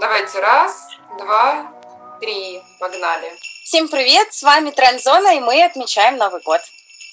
Давайте раз, два, три. Погнали. Всем привет, с вами Трендзона, и мы отмечаем Новый год.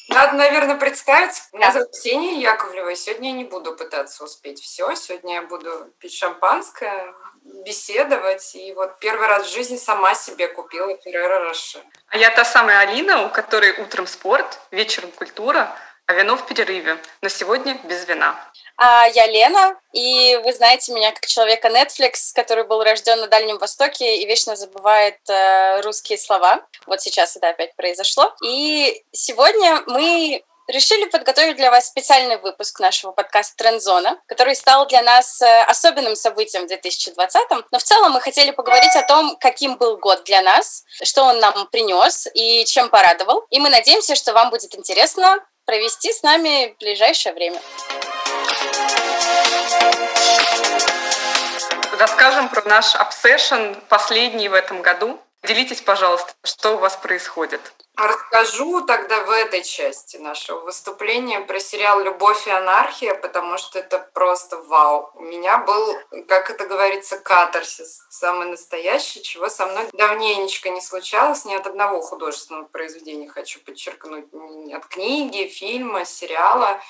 Надо, наверное, представить. Меня зовут Ксения Яковлева, и сегодня я не буду пытаться успеть все. Сегодня я буду пить шампанское, беседовать. И вот первый раз в жизни сама себе купила Ферреро Роше. А я та самая Алина, у которой утром спорт, вечером культура, вино в перерыве. Но сегодня без вина. А я Лена, и вы знаете меня как человека Netflix, который был рожден на Дальнем Востоке и вечно забывает э, русские слова. Вот сейчас это опять произошло. И сегодня мы решили подготовить для вас специальный выпуск нашего подкаста «Трендзона», который стал для нас э, особенным событием в 2020 Но в целом мы хотели поговорить о том, каким был год для нас, что он нам принес и чем порадовал. И мы надеемся, что вам будет интересно провести с нами ближайшее время. Расскажем про наш обсессион последний в этом году. Делитесь, пожалуйста, что у вас происходит. Расскажу тогда в этой части нашего выступления про сериал «Любовь и анархия», потому что это просто вау. У меня был, как это говорится, катарсис, самый настоящий, чего со мной давненечко не случалось, ни от одного художественного произведения, хочу подчеркнуть, ни от книги, фильма, сериала.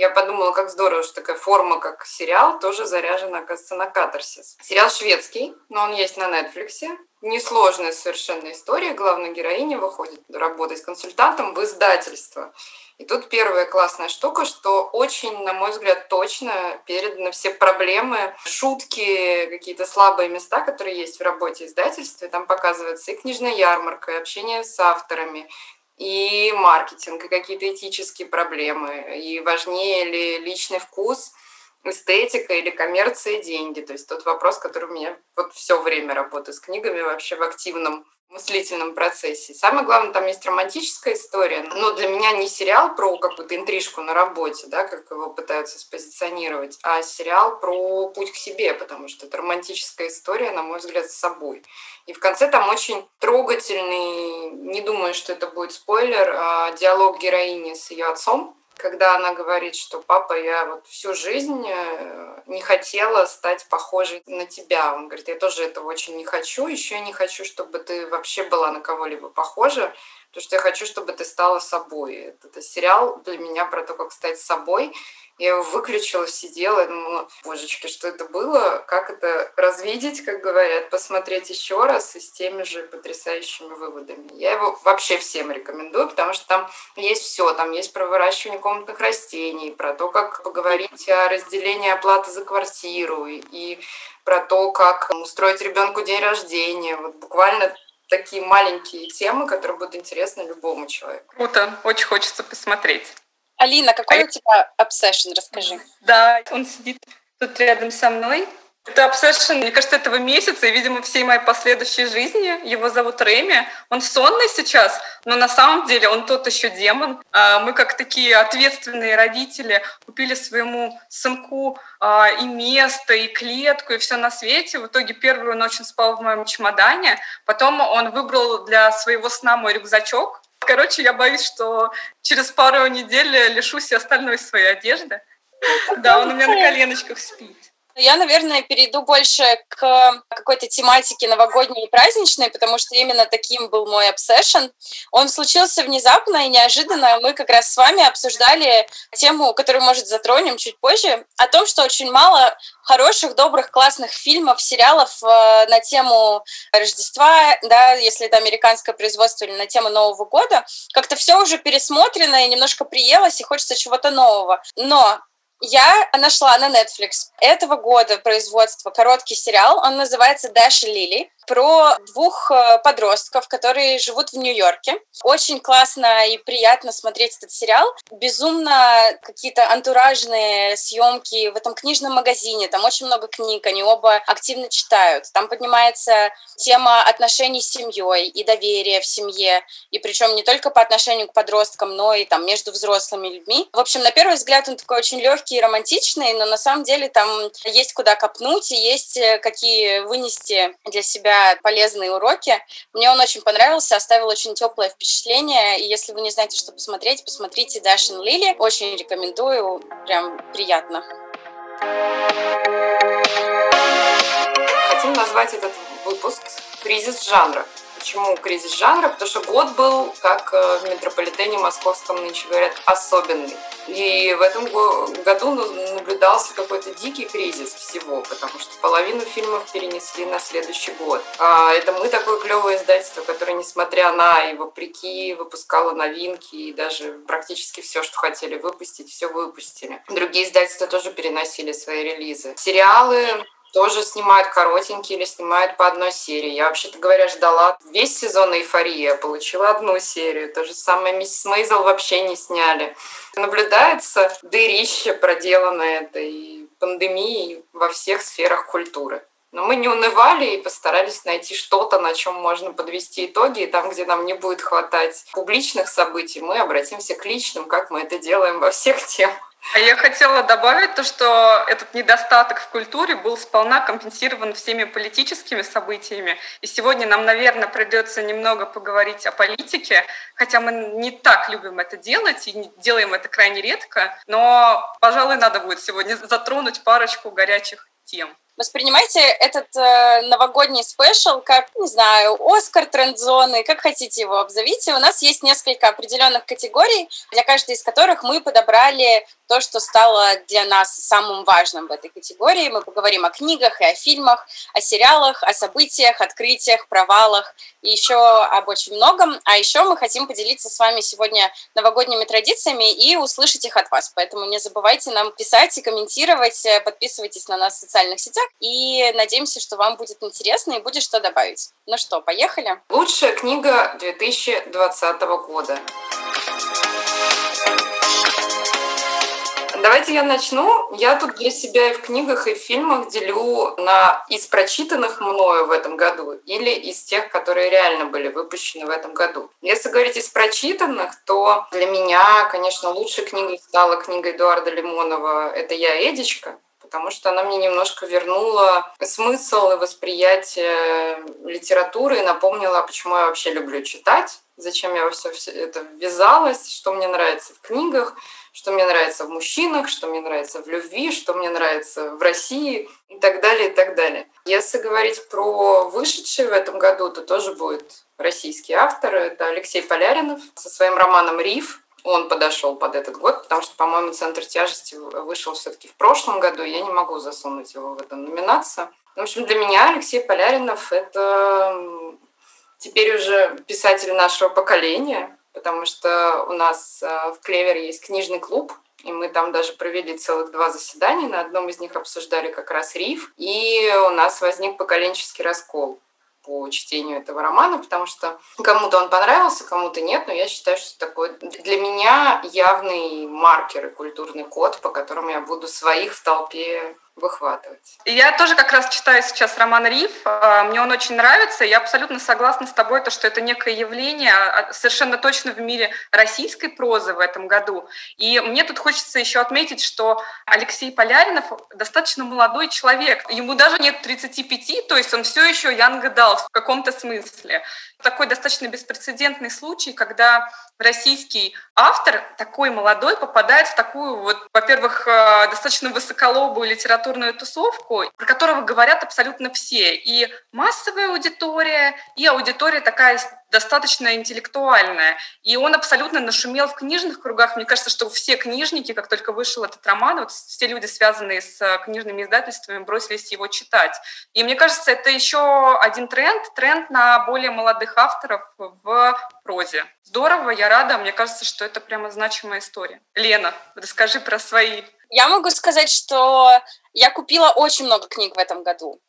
Я подумала, как здорово, что такая форма, как сериал, тоже заряжена, оказывается, на катарсис. Сериал шведский, но он есть на Netflix несложная совершенно история. Главная героиня выходит работать консультантом в издательство. И тут первая классная штука, что очень, на мой взгляд, точно переданы все проблемы, шутки, какие-то слабые места, которые есть в работе издательства. Там показывается и книжная ярмарка, и общение с авторами, и маркетинг, и какие-то этические проблемы, и важнее ли личный вкус – эстетика или коммерция деньги. То есть тот вопрос, который у меня вот все время работы с книгами вообще в активном мыслительном процессе. Самое главное, там есть романтическая история, но для меня не сериал про какую-то интрижку на работе, да, как его пытаются спозиционировать, а сериал про путь к себе, потому что это романтическая история, на мой взгляд, с собой. И в конце там очень трогательный, не думаю, что это будет спойлер, а диалог героини с ее отцом, когда она говорит, что папа, я вот всю жизнь э, не хотела стать похожей на тебя. Он говорит, я тоже этого очень не хочу, еще я не хочу, чтобы ты вообще была на кого-либо похожа, потому что я хочу, чтобы ты стала собой. Это, сериал для меня про то, как стать собой. Я его выключила, сидела, думала, божечки, что это было, как это развидеть, как говорят, посмотреть еще раз и с теми же потрясающими выводами. Я его вообще всем рекомендую, потому что там есть все, там есть про выращивание комнатных растений, про то, как поговорить о разделении оплаты за квартиру и про то, как устроить ребенку день рождения. Вот буквально такие маленькие темы, которые будут интересны любому человеку. Круто, очень хочется посмотреть. Алина, какой а у тебя обсессион, расскажи. Да, он сидит тут рядом со мной. Это обсессион, мне кажется, этого месяца и, видимо, всей моей последующей жизни. Его зовут Реми. Он сонный сейчас, но на самом деле он тот еще демон. А, мы, как такие ответственные родители, купили своему сынку а, и место, и клетку, и все на свете. В итоге первую ночь он спал в моем чемодане. Потом он выбрал для своего сна мой рюкзачок. Короче, я боюсь, что через пару недель лишусь и остальной своей одежды. Да, он у меня на коленочках спит. Я, наверное, перейду больше к какой-то тематике новогодней и праздничной, потому что именно таким был мой обсессион. Он случился внезапно и неожиданно. Мы как раз с вами обсуждали тему, которую, может, затронем чуть позже, о том, что очень мало хороших, добрых, классных фильмов, сериалов э, на тему Рождества, да, если это американское производство или на тему Нового года. Как-то все уже пересмотрено и немножко приелось, и хочется чего-то нового. Но я нашла на Netflix этого года производства короткий сериал. Он называется «Даша Лили» про двух э, подростков, которые живут в Нью-Йорке. Очень классно и приятно смотреть этот сериал. Безумно какие-то антуражные съемки в этом книжном магазине. Там очень много книг, они оба активно читают. Там поднимается тема отношений с семьей и доверия в семье. И причем не только по отношению к подросткам, но и там между взрослыми людьми. В общем, на первый взгляд он такой очень легкий и романтичный, но на самом деле там есть куда копнуть и есть э, какие вынести для себя полезные уроки. Мне он очень понравился, оставил очень теплое впечатление. И если вы не знаете, что посмотреть, посмотрите Дашин Лили. Очень рекомендую, прям приятно. хотим назвать этот выпуск «Кризис жанра». Почему кризис жанра? Потому что год был, как э, в метрополитене московском нынче говорят, особенный. И в этом году наблюдался какой-то дикий кризис всего, потому что половину фильмов перенесли на следующий год. А это мы такое клевое издательство, которое, несмотря на и вопреки, выпускало новинки и даже практически все, что хотели выпустить, все выпустили. Другие издательства тоже переносили свои релизы. Сериалы тоже снимают коротенькие или снимают по одной серии. Я, вообще-то говоря, ждала весь сезон «Эйфории», я получила одну серию. То же самое «Миссис Мейзел» вообще не сняли. Наблюдается дырище проделанное этой пандемией во всех сферах культуры. Но мы не унывали и постарались найти что-то, на чем можно подвести итоги. И там, где нам не будет хватать публичных событий, мы обратимся к личным, как мы это делаем во всех темах. А я хотела добавить то, что этот недостаток в культуре был сполна компенсирован всеми политическими событиями. И сегодня нам, наверное, придется немного поговорить о политике, хотя мы не так любим это делать и делаем это крайне редко. Но, пожалуй, надо будет сегодня затронуть парочку горячих тем. Воспринимайте этот э, новогодний спешл как, не знаю, Оскар тренд-зоны, как хотите его обзовите. У нас есть несколько определенных категорий, для каждой из которых мы подобрали то, что стало для нас самым важным в этой категории. Мы поговорим о книгах и о фильмах, о сериалах, о событиях, открытиях, провалах и еще об очень многом. А еще мы хотим поделиться с вами сегодня новогодними традициями и услышать их от вас. Поэтому не забывайте нам писать и комментировать, подписывайтесь на нас в социальных сетях и надеемся, что вам будет интересно и будет что добавить. Ну что, поехали? Лучшая книга 2020 года. Давайте я начну. Я тут для себя и в книгах, и в фильмах делю на из прочитанных мною в этом году или из тех, которые реально были выпущены в этом году. Если говорить из прочитанных, то для меня, конечно, лучшей книгой стала книга Эдуарда Лимонова «Это я, Эдичка», потому что она мне немножко вернула смысл и восприятие литературы и напомнила, почему я вообще люблю читать, зачем я во все это ввязалась, что мне нравится в книгах что мне нравится в мужчинах, что мне нравится в любви, что мне нравится в России и так далее, и так далее. Если говорить про вышедшие в этом году, то тоже будет российский автор. Это Алексей Поляринов со своим романом «Риф». Он подошел под этот год, потому что, по-моему, «Центр тяжести» вышел все-таки в прошлом году, и я не могу засунуть его в эту номинацию. В общем, для меня Алексей Поляринов — это теперь уже писатель нашего поколения, потому что у нас э, в Клевер есть книжный клуб, и мы там даже провели целых два заседания. На одном из них обсуждали как раз риф. И у нас возник поколенческий раскол по чтению этого романа, потому что кому-то он понравился, кому-то нет, но я считаю, что такой для меня явный маркер и культурный код, по которому я буду своих в толпе выхватывать. Я тоже как раз читаю сейчас роман Риф. А, мне он очень нравится. Я абсолютно согласна с тобой, то, что это некое явление а, совершенно точно в мире российской прозы в этом году. И мне тут хочется еще отметить, что Алексей Поляринов достаточно молодой человек. Ему даже нет 35, то есть он все еще young adult в каком-то смысле. Такой достаточно беспрецедентный случай, когда российский автор, такой молодой, попадает в такую вот, во-первых, э, достаточно высоколобую литературную тусовку, про которого говорят абсолютно все. И массовая аудитория, и аудитория такая достаточно интеллектуальная. И он абсолютно нашумел в книжных кругах. Мне кажется, что все книжники, как только вышел этот роман, вот все люди, связанные с э, книжными издательствами, бросились его читать. И мне кажется, это еще один тренд, тренд на более молодых авторов в прозе. Здорово, я рада. Мне кажется, что это прямо значимая история. Лена, расскажи про свои. Я могу сказать, что я купила очень много книг в этом году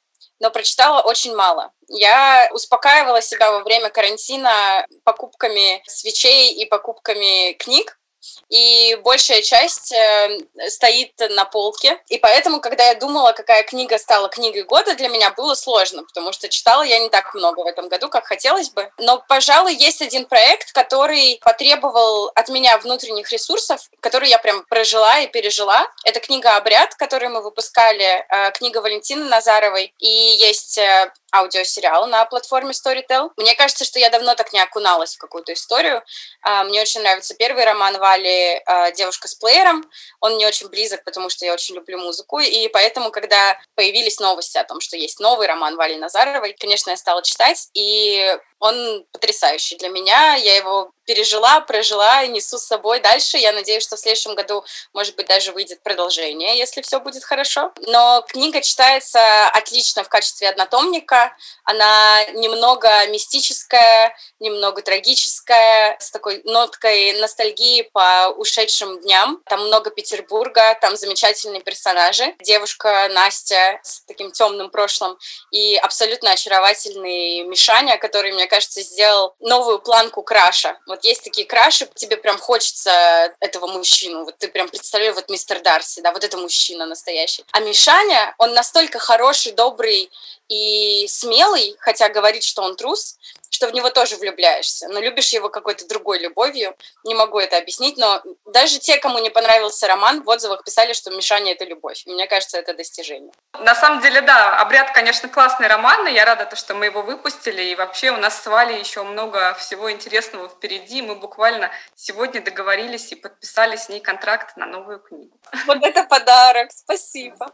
но прочитала очень мало. Я успокаивала себя во время карантина покупками свечей и покупками книг, и большая часть э, стоит на полке. И поэтому, когда я думала, какая книга стала книгой года, для меня было сложно, потому что читала я не так много в этом году, как хотелось бы. Но, пожалуй, есть один проект, который потребовал от меня внутренних ресурсов, который я прям прожила и пережила. Это книга «Обряд», которую мы выпускали, э, книга Валентины Назаровой. И есть э, аудиосериал на платформе Storytel. Мне кажется, что я давно так не окуналась в какую-то историю. А, мне очень нравится первый роман Вали а, «Девушка с плеером». Он мне очень близок, потому что я очень люблю музыку, и поэтому, когда появились новости о том, что есть новый роман Вали Назаровой, конечно, я стала читать, и он потрясающий для меня. Я его пережила, прожила и несу с собой дальше. Я надеюсь, что в следующем году, может быть, даже выйдет продолжение, если все будет хорошо. Но книга читается отлично в качестве однотомника. Она немного мистическая, немного трагическая, с такой ноткой ностальгии по ушедшим дням. Там много Петербурга, там замечательные персонажи. Девушка Настя с таким темным прошлым и абсолютно очаровательный Мишаня, который, мне кажется, сделал новую планку краша. Вот есть такие краши, тебе прям хочется этого мужчину. Вот ты прям представляешь, вот мистер Дарси, да, вот это мужчина настоящий. А Мишаня, он настолько хороший, добрый и смелый, хотя говорит, что он трус, что в него тоже влюбляешься, но любишь его какой-то другой любовью. Не могу это объяснить, но даже те, кому не понравился роман, в отзывах писали, что Мишаня — это любовь. Мне кажется, это достижение. На самом деле, да, «Обряд», конечно, классный роман, и я рада, то, что мы его выпустили, и вообще у нас с Валей еще много всего интересного впереди. Мы буквально сегодня договорились и подписали с ней контракт на новую книгу. Вот это подарок, спасибо.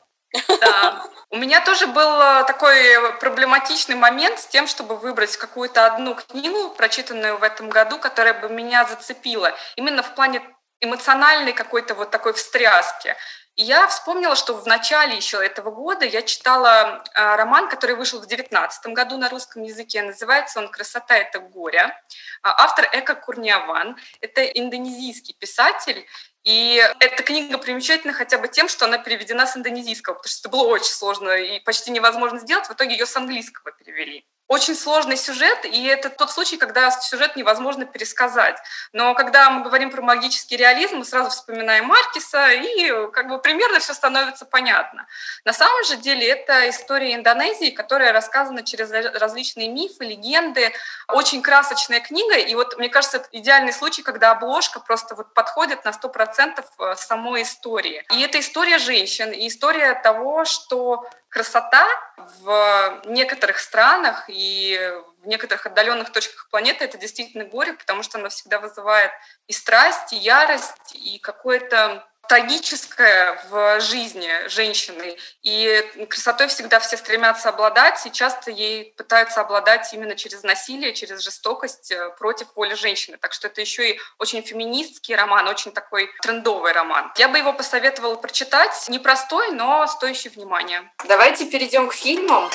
У меня тоже был э, такой проблематичный момент с тем, чтобы выбрать какую-то одну книгу, прочитанную в этом году, которая бы меня зацепила. Именно в плане эмоциональной какой-то вот такой встряски. И я вспомнила, что в начале еще этого года я читала э, роман, который вышел в 2019 году на русском языке. Называется он «Красота – это горе». А автор Эка Курниаван. Это индонезийский писатель. И эта книга примечательна хотя бы тем, что она переведена с индонезийского, потому что это было очень сложно и почти невозможно сделать. В итоге ее с английского перевели очень сложный сюжет, и это тот случай, когда сюжет невозможно пересказать. Но когда мы говорим про магический реализм, мы сразу вспоминаем Маркиса, и как бы примерно все становится понятно. На самом же деле это история Индонезии, которая рассказана через различные мифы, легенды. Очень красочная книга, и вот мне кажется, это идеальный случай, когда обложка просто вот подходит на 100% э, самой истории. И это история женщин, и история того, что красота в некоторых странах и в некоторых отдаленных точках планеты это действительно горе, потому что она всегда вызывает и страсть, и ярость, и какое-то трагическое в жизни женщины. И красотой всегда все стремятся обладать, и часто ей пытаются обладать именно через насилие, через жестокость э, против воли женщины. Так что это еще и очень феминистский роман, очень такой трендовый роман. Я бы его посоветовала прочитать. Непростой, но стоящий внимания. Давайте перейдем к фильмам.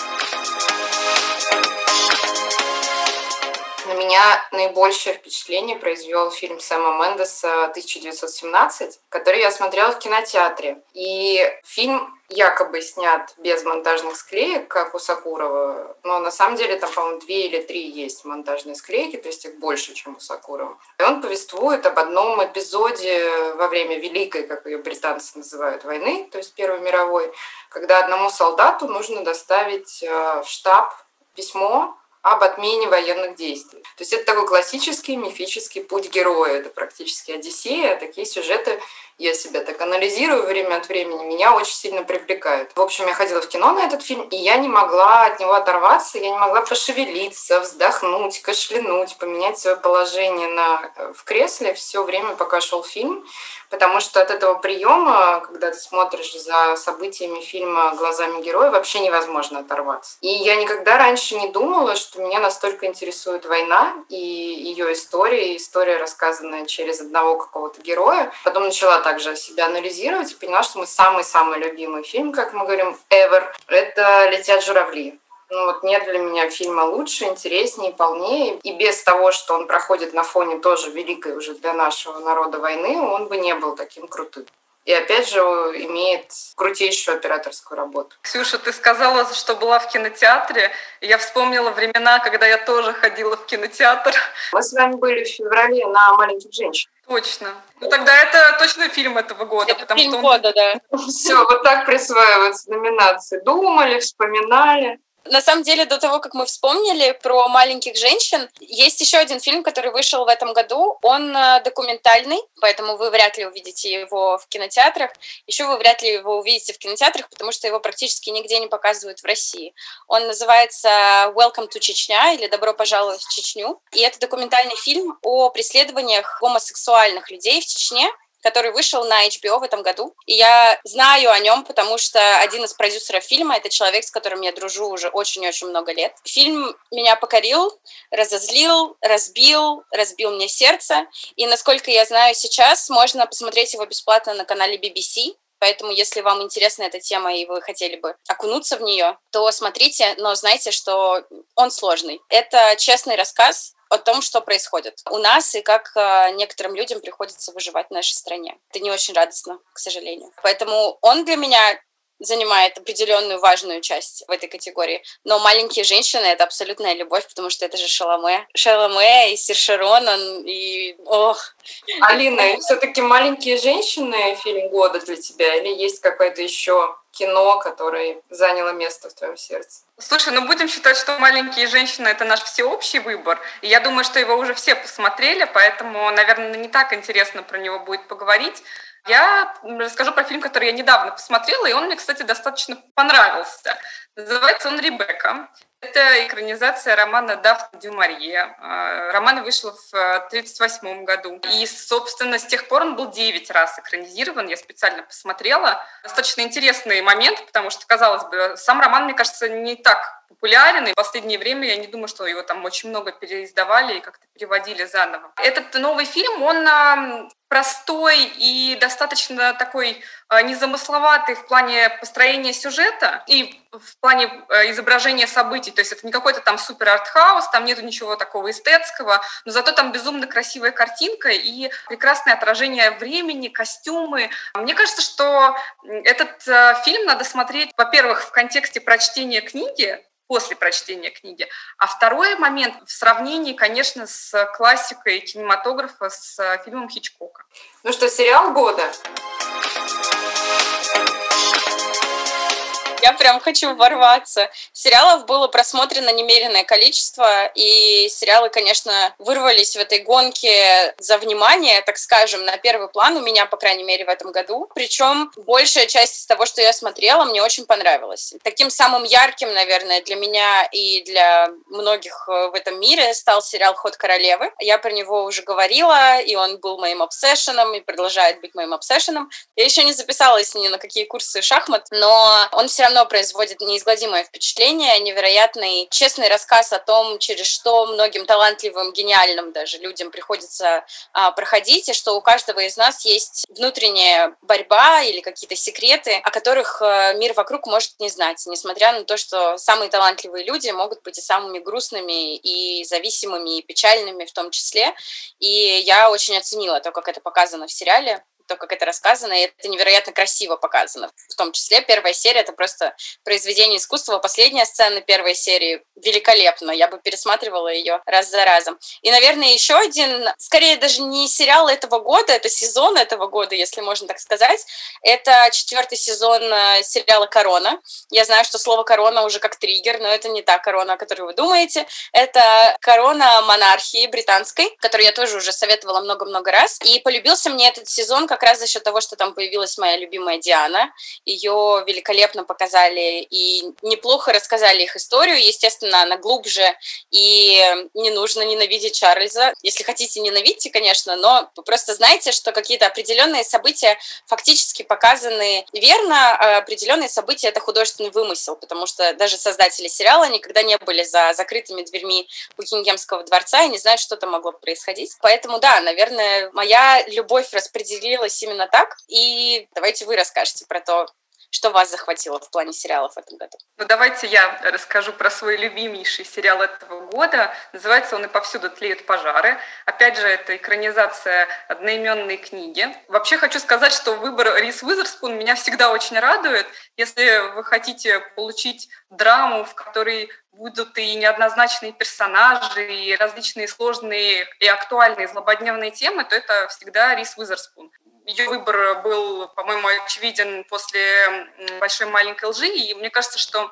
На меня наибольшее впечатление произвел фильм Сэма Мендеса 1917, который я смотрела в кинотеатре. И фильм якобы снят без монтажных склеек, как у Сакурова, но на самом деле там, по-моему, две или три есть монтажные склейки, то есть их больше, чем у Сакурова. И он повествует об одном эпизоде во время Великой, как ее британцы называют, войны, то есть Первой мировой, когда одному солдату нужно доставить э, в штаб письмо об отмене военных действий. То есть это такой классический мифический путь героя. Это практически Одиссея. Такие сюжеты я себя так анализирую время от времени, меня очень сильно привлекают. В общем, я ходила в кино на этот фильм, и я не могла от него оторваться, я не могла пошевелиться, вздохнуть, кашлянуть, поменять свое положение на, э, в кресле все время, пока шел фильм, потому что от этого приема, когда ты смотришь за событиями фильма глазами героя, вообще невозможно оторваться. И я никогда раньше не думала, что меня настолько интересует война и ее история, история, рассказанная через одного какого-то героя. Потом начала также себя анализировать и поняла, что мой самый-самый любимый фильм, как мы говорим, ever, это «Летят журавли». Ну вот нет для меня фильма лучше, интереснее, полнее. И без того, что он проходит на фоне тоже великой уже для нашего народа войны, он бы не был таким крутым. И опять же имеет крутейшую операторскую работу. Kсюша, ты сказала, что была в кинотеатре. Я вспомнила времена, когда я тоже ходила в кинотеатр. Мы с вами были в феврале на «Маленьких женщин». Точно. Ну тогда это точно фильм этого года. Это фильм что он... года, да. Все, вот так присваиваются номинации. Думали, вспоминали. На самом деле, до того, как мы вспомнили про маленьких женщин, есть еще один фильм, который вышел в этом году. Он э, документальный, поэтому вы вряд ли увидите его в кинотеатрах. Еще вы вряд ли его увидите в кинотеатрах, потому что его практически нигде не показывают в России. Он называется Welcome to Чечня или Добро пожаловать в Чечню. И это документальный фильм о преследованиях гомосексуальных людей в Чечне который вышел на HBO в этом году. И я знаю о нем, потому что один из продюсеров фильма — это человек, с которым я дружу уже очень-очень много лет. Фильм меня покорил, разозлил, разбил, разбил мне сердце. И, насколько я знаю сейчас, можно посмотреть его бесплатно на канале BBC. Поэтому, если вам интересна эта тема и вы хотели бы окунуться в нее, то смотрите, но знайте, что он сложный. Это честный рассказ о том, что происходит у нас и как э, некоторым людям приходится выживать в нашей стране. Это не очень радостно, к сожалению. Поэтому он для меня занимает определенную важную часть в этой категории. Но «Маленькие женщины» — это абсолютная любовь, потому что это же Шаломе. Шаломе и Сиршарон, он и... Ох. Алина, все-таки «Маленькие женщины» фильм года для тебя или есть какое-то еще кино, которое заняло место в твоем сердце? Слушай, ну будем считать, что «Маленькие женщины» — это наш всеобщий выбор. И я думаю, что его уже все посмотрели, поэтому, наверное, не так интересно про него будет поговорить. Я расскажу про фильм, который я недавно посмотрела, и он мне, кстати, достаточно понравился. Называется он «Ребекка». Это экранизация романа Дафна Дюмарье. А, роман вышел в 1938 году. И, собственно, с тех пор он был 9 раз экранизирован. Я специально посмотрела. Достаточно интересный момент, потому что, казалось бы, сам роман, мне кажется, не так популярен, и в последнее время я не думаю, что его там очень много переиздавали и как-то переводили заново. Этот новый фильм, он простой и достаточно такой незамысловатый в плане построения сюжета и в плане э, изображения событий. То есть это не какой-то там супер артхаус, там нету ничего такого эстетского, но зато там безумно красивая картинка и прекрасное отражение времени, костюмы. Мне кажется, что этот э, фильм надо смотреть, во-первых, в контексте прочтения книги, после прочтения книги. А второй момент в сравнении, конечно, с классикой кинематографа, с фильмом Хичкока. Ну что, сериал года? Я прям хочу ворваться. Сериалов было просмотрено немеренное количество, и сериалы, конечно, вырвались в этой гонке за внимание, так скажем, на первый план у меня, по крайней мере, в этом году. Причем большая часть из того, что я смотрела, мне очень понравилась. Таким самым ярким, наверное, для меня и для многих э, в этом мире стал сериал «Ход королевы». Я про него уже говорила, и он был моим обсессионом, и продолжает быть моим обсессионом. Я еще не записалась ни на какие курсы шахмат, но он все равно равно производит неизгладимое впечатление, невероятный честный рассказ о том, через что многим талантливым, гениальным даже людям приходится а, проходить, и что у каждого из нас есть внутренняя борьба или какие-то секреты, о которых а, мир вокруг может не знать, несмотря на то, что самые талантливые люди могут быть и самыми грустными, и зависимыми, и печальными в том числе. И я очень оценила то, как это показано в сериале то, как это рассказано, и это невероятно красиво показано. В том числе первая серия — это просто произведение искусства. Последняя сцена первой серии великолепна. Я бы пересматривала ее раз за разом. И, наверное, еще один, скорее даже не сериал этого года, это сезон этого года, если можно так сказать. Это четвертый сезон э, сериала «Корона». Я знаю, что слово «корона» уже как триггер, но это не та корона, о которой вы думаете. Это корона монархии британской, которую я тоже уже советовала много-много раз. И полюбился мне этот сезон как раз за счет того, что там появилась моя любимая Диана. Ее великолепно показали и неплохо рассказали их историю. Естественно, она глубже, и не нужно ненавидеть Чарльза. Если хотите, ненавидьте, конечно, но просто знайте, что какие-то определенные события фактически показаны верно, а определенные события — это художественный вымысел, потому что даже создатели сериала никогда не были за закрытыми дверьми Букингемского дворца и не знают, что там могло происходить. Поэтому, да, наверное, моя любовь распределилась получилось именно так. И давайте вы расскажете про то, что вас захватило в плане сериалов в этом году? Ну, давайте я расскажу про свой любимейший сериал этого года. Называется он «И повсюду тлеют пожары». Опять же, это экранизация одноименной книги. Вообще хочу сказать, что выбор Рис Уизерспун меня всегда очень радует. Если вы хотите получить драму, в которой будут и неоднозначные персонажи, и различные сложные и актуальные злободневные темы, то это всегда Рис Уизерспун ее выбор был, по-моему, очевиден после большой маленькой лжи, и мне кажется, что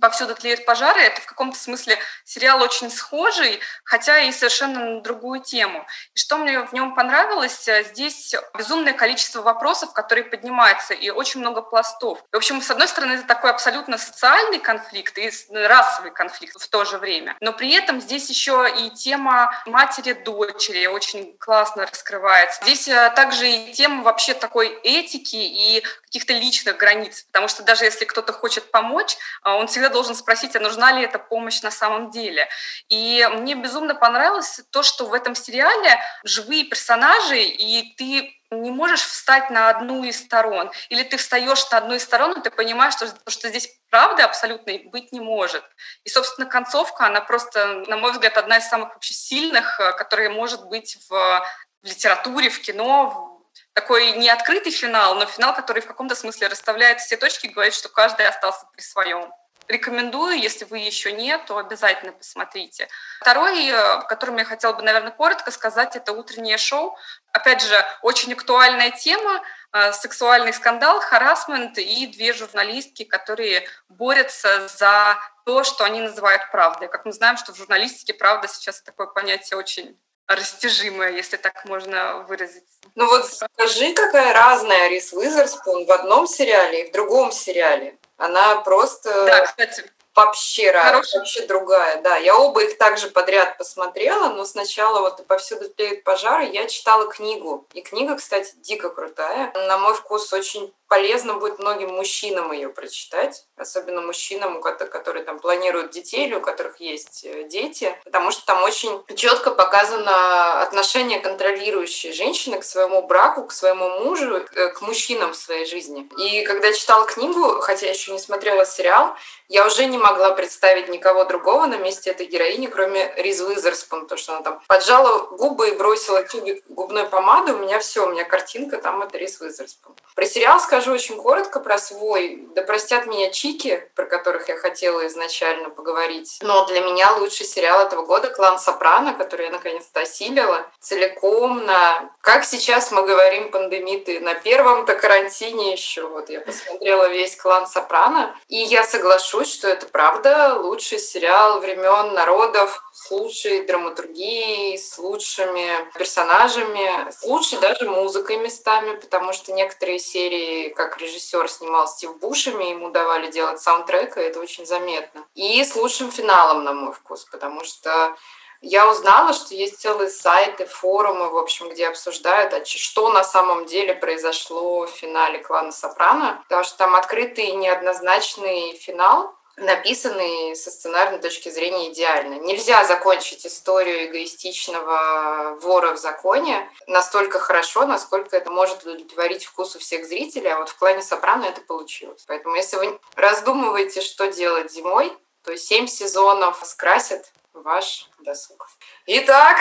«Повсюду тлеют пожары» — это в каком-то смысле сериал очень схожий, хотя и совершенно на другую тему. И что мне в нем понравилось, э, здесь безумное количество вопросов, которые поднимаются, и очень много пластов. В общем, с одной стороны, это такой абсолютно социальный конфликт и расовый конфликт в то же время, но при этом здесь еще и тема матери-дочери очень классно раскрывается. Здесь э, также и тема вообще такой этики и каких-то личных границ, потому что даже если кто-то хочет помочь, а, он всегда должен спросить, а нужна ли эта помощь на самом деле. И мне безумно понравилось то, что в этом сериале живые персонажи, и ты не можешь встать на одну из сторон. Или ты встаешь на одну из сторон, и ты понимаешь, что, что здесь правды абсолютной быть не может. И, собственно, концовка, она просто, на мой взгляд, одна из самых вообще сильных, э, которая может быть в, в литературе, в кино, такой не открытый финал, но финал, который в каком-то смысле расставляет все точки и говорит, что каждый остался при своем. Рекомендую, если вы еще нет, то обязательно посмотрите. Второй, о э, котором я хотела бы, наверное, коротко сказать, это утреннее шоу. Опять же, очень актуальная тема, э, сексуальный скандал, харасмент и две журналистки, которые борются за то, что они называют правдой. Как мы знаем, что в журналистике правда сейчас такое понятие очень растяжимое, если так можно выразить. Ну вот скажи, какая разная Рис Уизерспун в одном сериале и в другом сериале. Она просто... Да, кстати. Вообще разная, вообще другая, да. Я оба их также подряд посмотрела, но сначала вот «Повсюду тлеют пожары» я читала книгу. И книга, кстати, дико крутая. На мой вкус очень полезно будет многим мужчинам ее прочитать, особенно мужчинам, которые там планируют детей или у которых есть э, дети, потому что там очень четко показано отношение контролирующей женщины к своему браку, к своему мужу, э, к мужчинам в своей жизни. И когда читала книгу, хотя я еще не смотрела сериал, я уже не могла представить никого другого на месте этой героини, кроме Риз Уизерспун, то, что она там поджала губы и бросила тюбик губной помады, у меня все, у меня картинка там это Риз Уизерспун. Про сериал скажу расскажу очень коротко про свой. Да простят меня чики, про которых я хотела изначально поговорить. Но для меня лучший сериал этого года «Клан Сопрано», который я наконец-то осилила целиком на, как сейчас мы говорим, пандемиты, на первом-то карантине еще. Вот я посмотрела весь «Клан Сопрано». И я соглашусь, что это правда лучший сериал времен народов, с лучшей драматургией, с лучшими персонажами, с лучшей даже музыкой местами, потому что некоторые серии, как режиссер снимал Стив Бушами, ему давали делать саундтрек, и это очень заметно. И с лучшим финалом, на мой вкус, потому что я узнала, что есть целые сайты, форумы, в общем, где обсуждают, а что на самом деле произошло в финале «Клана Сопрано», потому что там открытый и неоднозначный финал, написанный со сценарной точки зрения идеально. Нельзя закончить историю эгоистичного вора в законе настолько хорошо, насколько это может удовлетворить вкусу всех зрителей, а вот в «Клане Сопрано» это получилось. Поэтому если вы раздумываете, что делать зимой, то семь сезонов скрасят ваш досуг. Итак,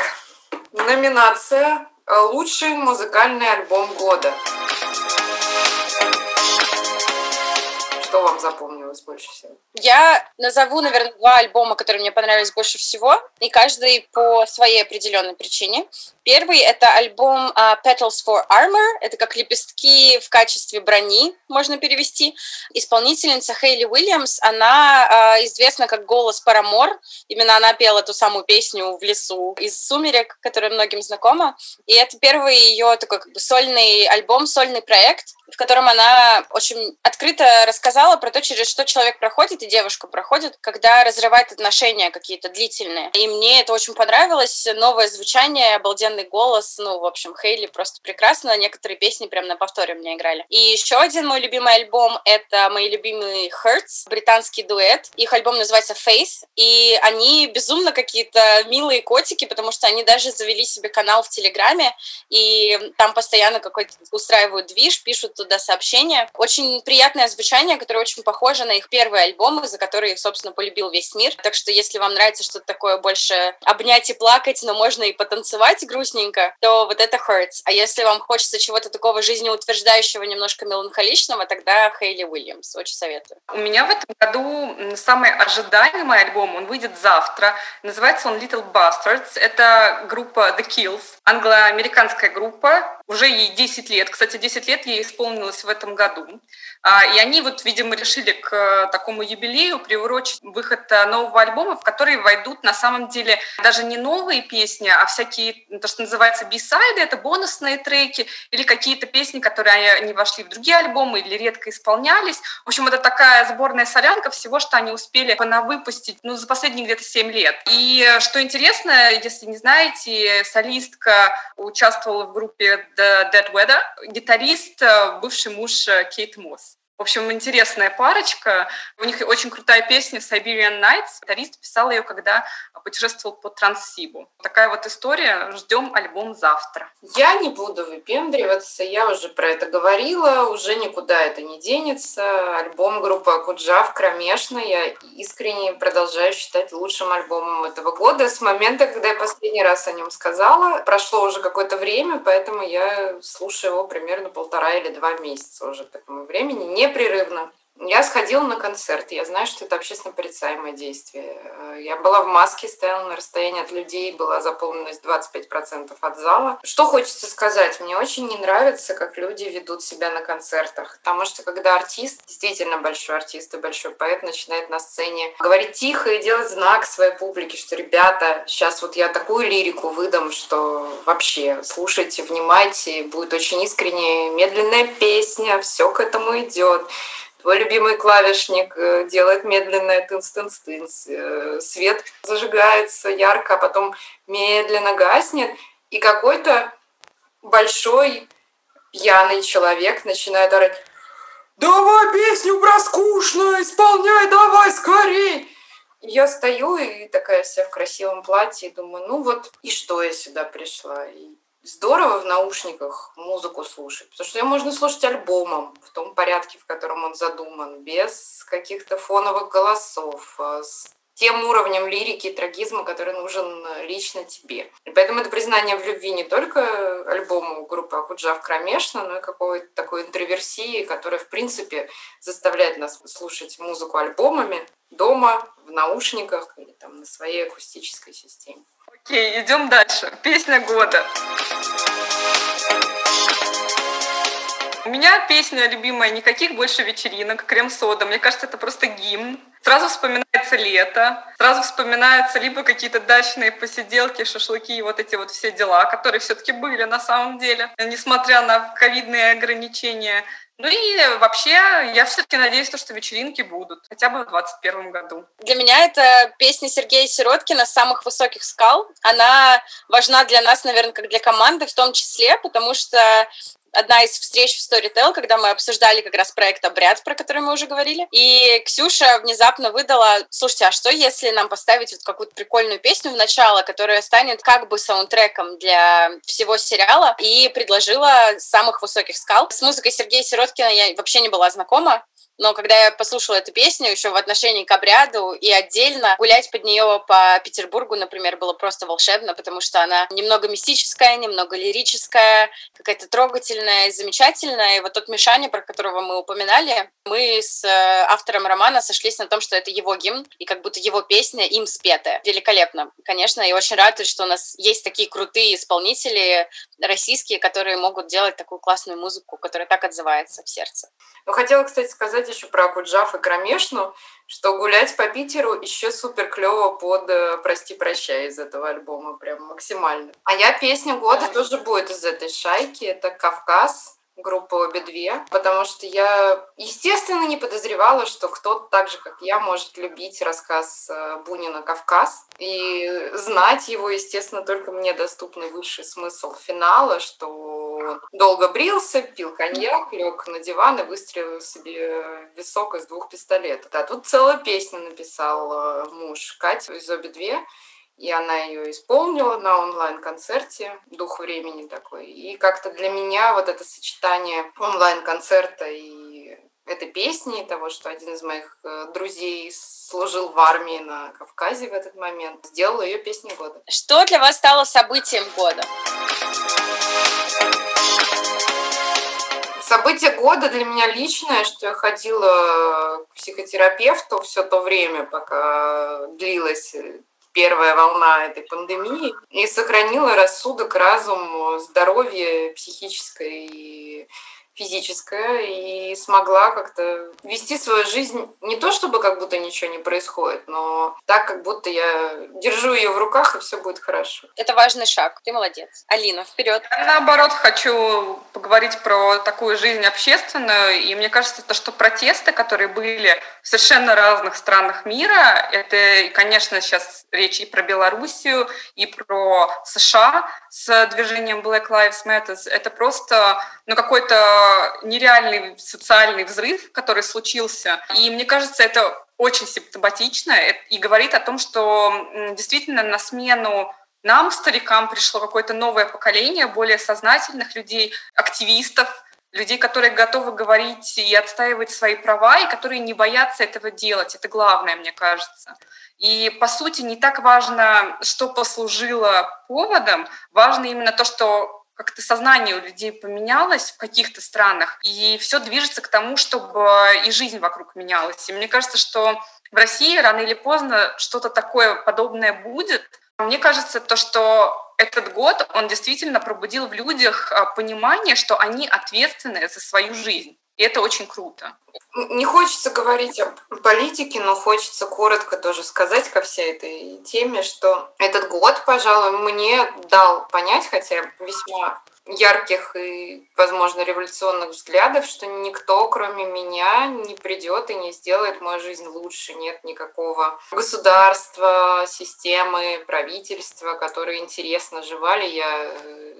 номинация «Лучший музыкальный альбом года». Что вам запомнилось больше всего? Я назову, наверное, два альбома, которые мне понравились больше всего, и каждый по своей определенной причине. Первый — это альбом uh, Petals for Armor. Это как лепестки в качестве брони, можно перевести. Исполнительница Хейли Уильямс, она uh, известна как голос Парамор. Именно она пела ту самую песню в лесу из «Сумерек», которая многим знакома. И это первый ее такой как бы сольный альбом, сольный проект, в котором она очень открыто рассказала про то, через что человек проходит и девушка проходит, когда разрывает отношения какие-то длительные. И мне это очень понравилось. Новое звучание, обалденный голос. Ну, в общем, Хейли просто прекрасно. Некоторые песни прям на повторе мне играли. И еще один мой любимый альбом — это мои любимые Hurts, британский дуэт. Их альбом называется Faith, и они безумно какие-то милые котики, потому что они даже завели себе канал в Телеграме, и там постоянно какой-то устраивают движ, пишут туда сообщения. Очень приятное звучание, которое очень похоже на их первые альбомы, за которые, собственно, полюбил весь мир. Так что, если вам нравится что-то такое больше обнять и плакать, но можно и потанцевать грустненько, то вот это hurts. А если вам хочется чего-то такого жизнеутверждающего, немножко меланхоличного, тогда Хейли Уильямс. Очень советую. У меня в этом году самый ожидаемый альбом, он выйдет завтра. Называется он Little Bastards. Это группа The Kills, англо-американская группа. Уже ей 10 лет. Кстати, 10 лет ей исполнилось в этом году. А, и они вот, видимо, видимо, решили к такому юбилею приурочить выход нового альбома, в который войдут на самом деле даже не новые песни, а всякие, то, что называется бисайды, это бонусные треки или какие-то песни, которые не вошли в другие альбомы или редко исполнялись. В общем, это такая сборная солянка всего, что они успели выпустить ну, за последние где-то 7 лет. И что интересно, если не знаете, солистка участвовала в группе The Dead Weather, гитарист, бывший муж Кейт Мосс. В общем, интересная парочка. У них очень крутая песня Siberian Nights. Гитарист писал ее, когда путешествовал по Транссибу. Такая вот история. Ждем альбом завтра. Я не буду выпендриваться. Я уже про это говорила. Уже никуда это не денется. Альбом группы Акуджав кромешно. Я искренне продолжаю считать лучшим альбомом этого года. С момента, когда я последний раз о нем сказала, прошло уже какое-то время, поэтому я слушаю его примерно полтора или два месяца уже к этому времени. Не непрерывно. Я сходила на концерт, я знаю, что это общественно порицаемое действие. Я была в маске, стояла на расстоянии от людей, была заполненность 25% от зала. Что хочется сказать? Мне очень не нравится, как люди ведут себя на концертах, потому что когда артист, действительно большой артист и большой поэт, начинает на сцене говорить тихо и делать знак своей публике, что, ребята, сейчас вот я такую лирику выдам, что вообще слушайте, внимайте, будет очень искренняя медленная песня, все к этому идет Твой любимый клавишник э, делает медленное тынс-тынс-тынс. Э, свет зажигается ярко, а потом медленно гаснет. И какой-то большой пьяный человек начинает орать «Давай песню про скучно, исполняй давай скорей!» Я стою и такая вся в красивом платье, и думаю, ну вот, и что я сюда пришла? И здорово в наушниках музыку слушать, потому что ее можно слушать альбомом в том порядке, в котором он задуман, без каких-то фоновых голосов, а с тем уровнем лирики и трагизма, который нужен лично тебе. И поэтому это признание в любви не только альбому группы Акуджав кромешно, но и какой-то такой интроверсии, которая, в принципе, заставляет нас слушать музыку альбомами дома, в наушниках или там на своей акустической системе. Окей, идем дальше. Песня года. У меня песня любимая «Никаких больше вечеринок», «Крем-сода». Мне кажется, это просто гимн. Сразу вспоминается лето, сразу вспоминаются либо какие-то дачные посиделки, шашлыки и вот эти вот все дела, которые все-таки были на самом деле, несмотря на ковидные ограничения. Ну и вообще, я все-таки надеюсь, что вечеринки будут, хотя бы в 2021 году. Для меня это песня Сергея Сироткина «С самых высоких скал». Она важна для нас, наверное, как для команды в том числе, потому что одна из встреч в Storytel, когда мы обсуждали как раз проект «Обряд», про который мы уже говорили. И Ксюша внезапно выдала, слушайте, а что если нам поставить вот какую-то прикольную песню в начало, которая станет как бы саундтреком для всего сериала, и предложила «Самых высоких скал». С музыкой Сергея Сироткина я вообще не была знакома, но когда я послушала эту песню еще в отношении к обряду и отдельно, гулять под нее по Петербургу, например, было просто волшебно, потому что она немного мистическая, немного лирическая, какая-то трогательная, замечательная. И вот тот Мишаня, про которого мы упоминали, мы с э, автором романа сошлись на том, что это его гимн, и как будто его песня им спетая. Великолепно, конечно, и очень рада, что у нас есть такие крутые исполнители российские, которые могут делать такую классную музыку, которая так отзывается в сердце. Ну, хотела, кстати, сказать еще про Куджав и Кромешну, что гулять по Питеру еще супер клево под э, «Прости, прощай» из этого альбома, прям максимально. А я песня года тоже будет из этой шайки, это «Кавказ», группы обе две, потому что я, естественно, не подозревала, что кто-то так же, как я, может любить рассказ э, Бунина «Кавказ» и знать его, естественно, только мне доступный высший смысл финала, что долго брился, пил коньяк, лег на диван и выстрелил себе висок из двух пистолетов. А тут целая песня написал э, муж Катя из обе две, и она ее исполнила на онлайн-концерте, дух времени такой. И как-то для меня вот это сочетание онлайн-концерта и этой песни, того, что один из моих э, друзей служил в армии на Кавказе в этот момент, сделал ее песней года. Что для вас стало событием года? Событие года для меня личное, что я ходила к психотерапевту все то время, пока длилась первая волна этой пандемии и сохранила рассудок, разум, здоровье психическое. И физическое и смогла как-то вести свою жизнь не то чтобы как будто ничего не происходит, но так, как будто я держу ее в руках и все будет хорошо. Это важный шаг. Ты молодец. Алина, вперед. наоборот хочу поговорить про такую жизнь общественную. И мне кажется, то, что протесты, которые были в совершенно разных странах мира, это, конечно, сейчас речь и про Белоруссию, и про США с движением Black Lives Matter. Это просто ну, какой-то нереальный социальный взрыв, который случился. И мне кажется, это очень симптоматично и говорит о том, что действительно на смену нам, старикам, пришло какое-то новое поколение более сознательных людей, активистов, людей, которые готовы говорить и отстаивать свои права, и которые не боятся этого делать. Это главное, мне кажется. И, по сути, не так важно, что послужило поводом, важно именно то, что как-то сознание у людей поменялось в каких-то странах, и все движется к тому, чтобы и жизнь вокруг менялась. И мне кажется, что в России рано или поздно что-то такое подобное будет. Мне кажется, то, что этот год, он действительно пробудил в людях а, понимание, что они ответственны за свою жизнь. И это очень круто. Не хочется говорить о политике, но хочется коротко тоже сказать ко всей этой теме, что этот год, пожалуй, мне дал понять, хотя весьма ярких и, возможно, революционных взглядов, что никто, кроме меня, не придет и не сделает мою жизнь лучше. Нет никакого государства, системы, правительства, которые интересно жевали. Я э,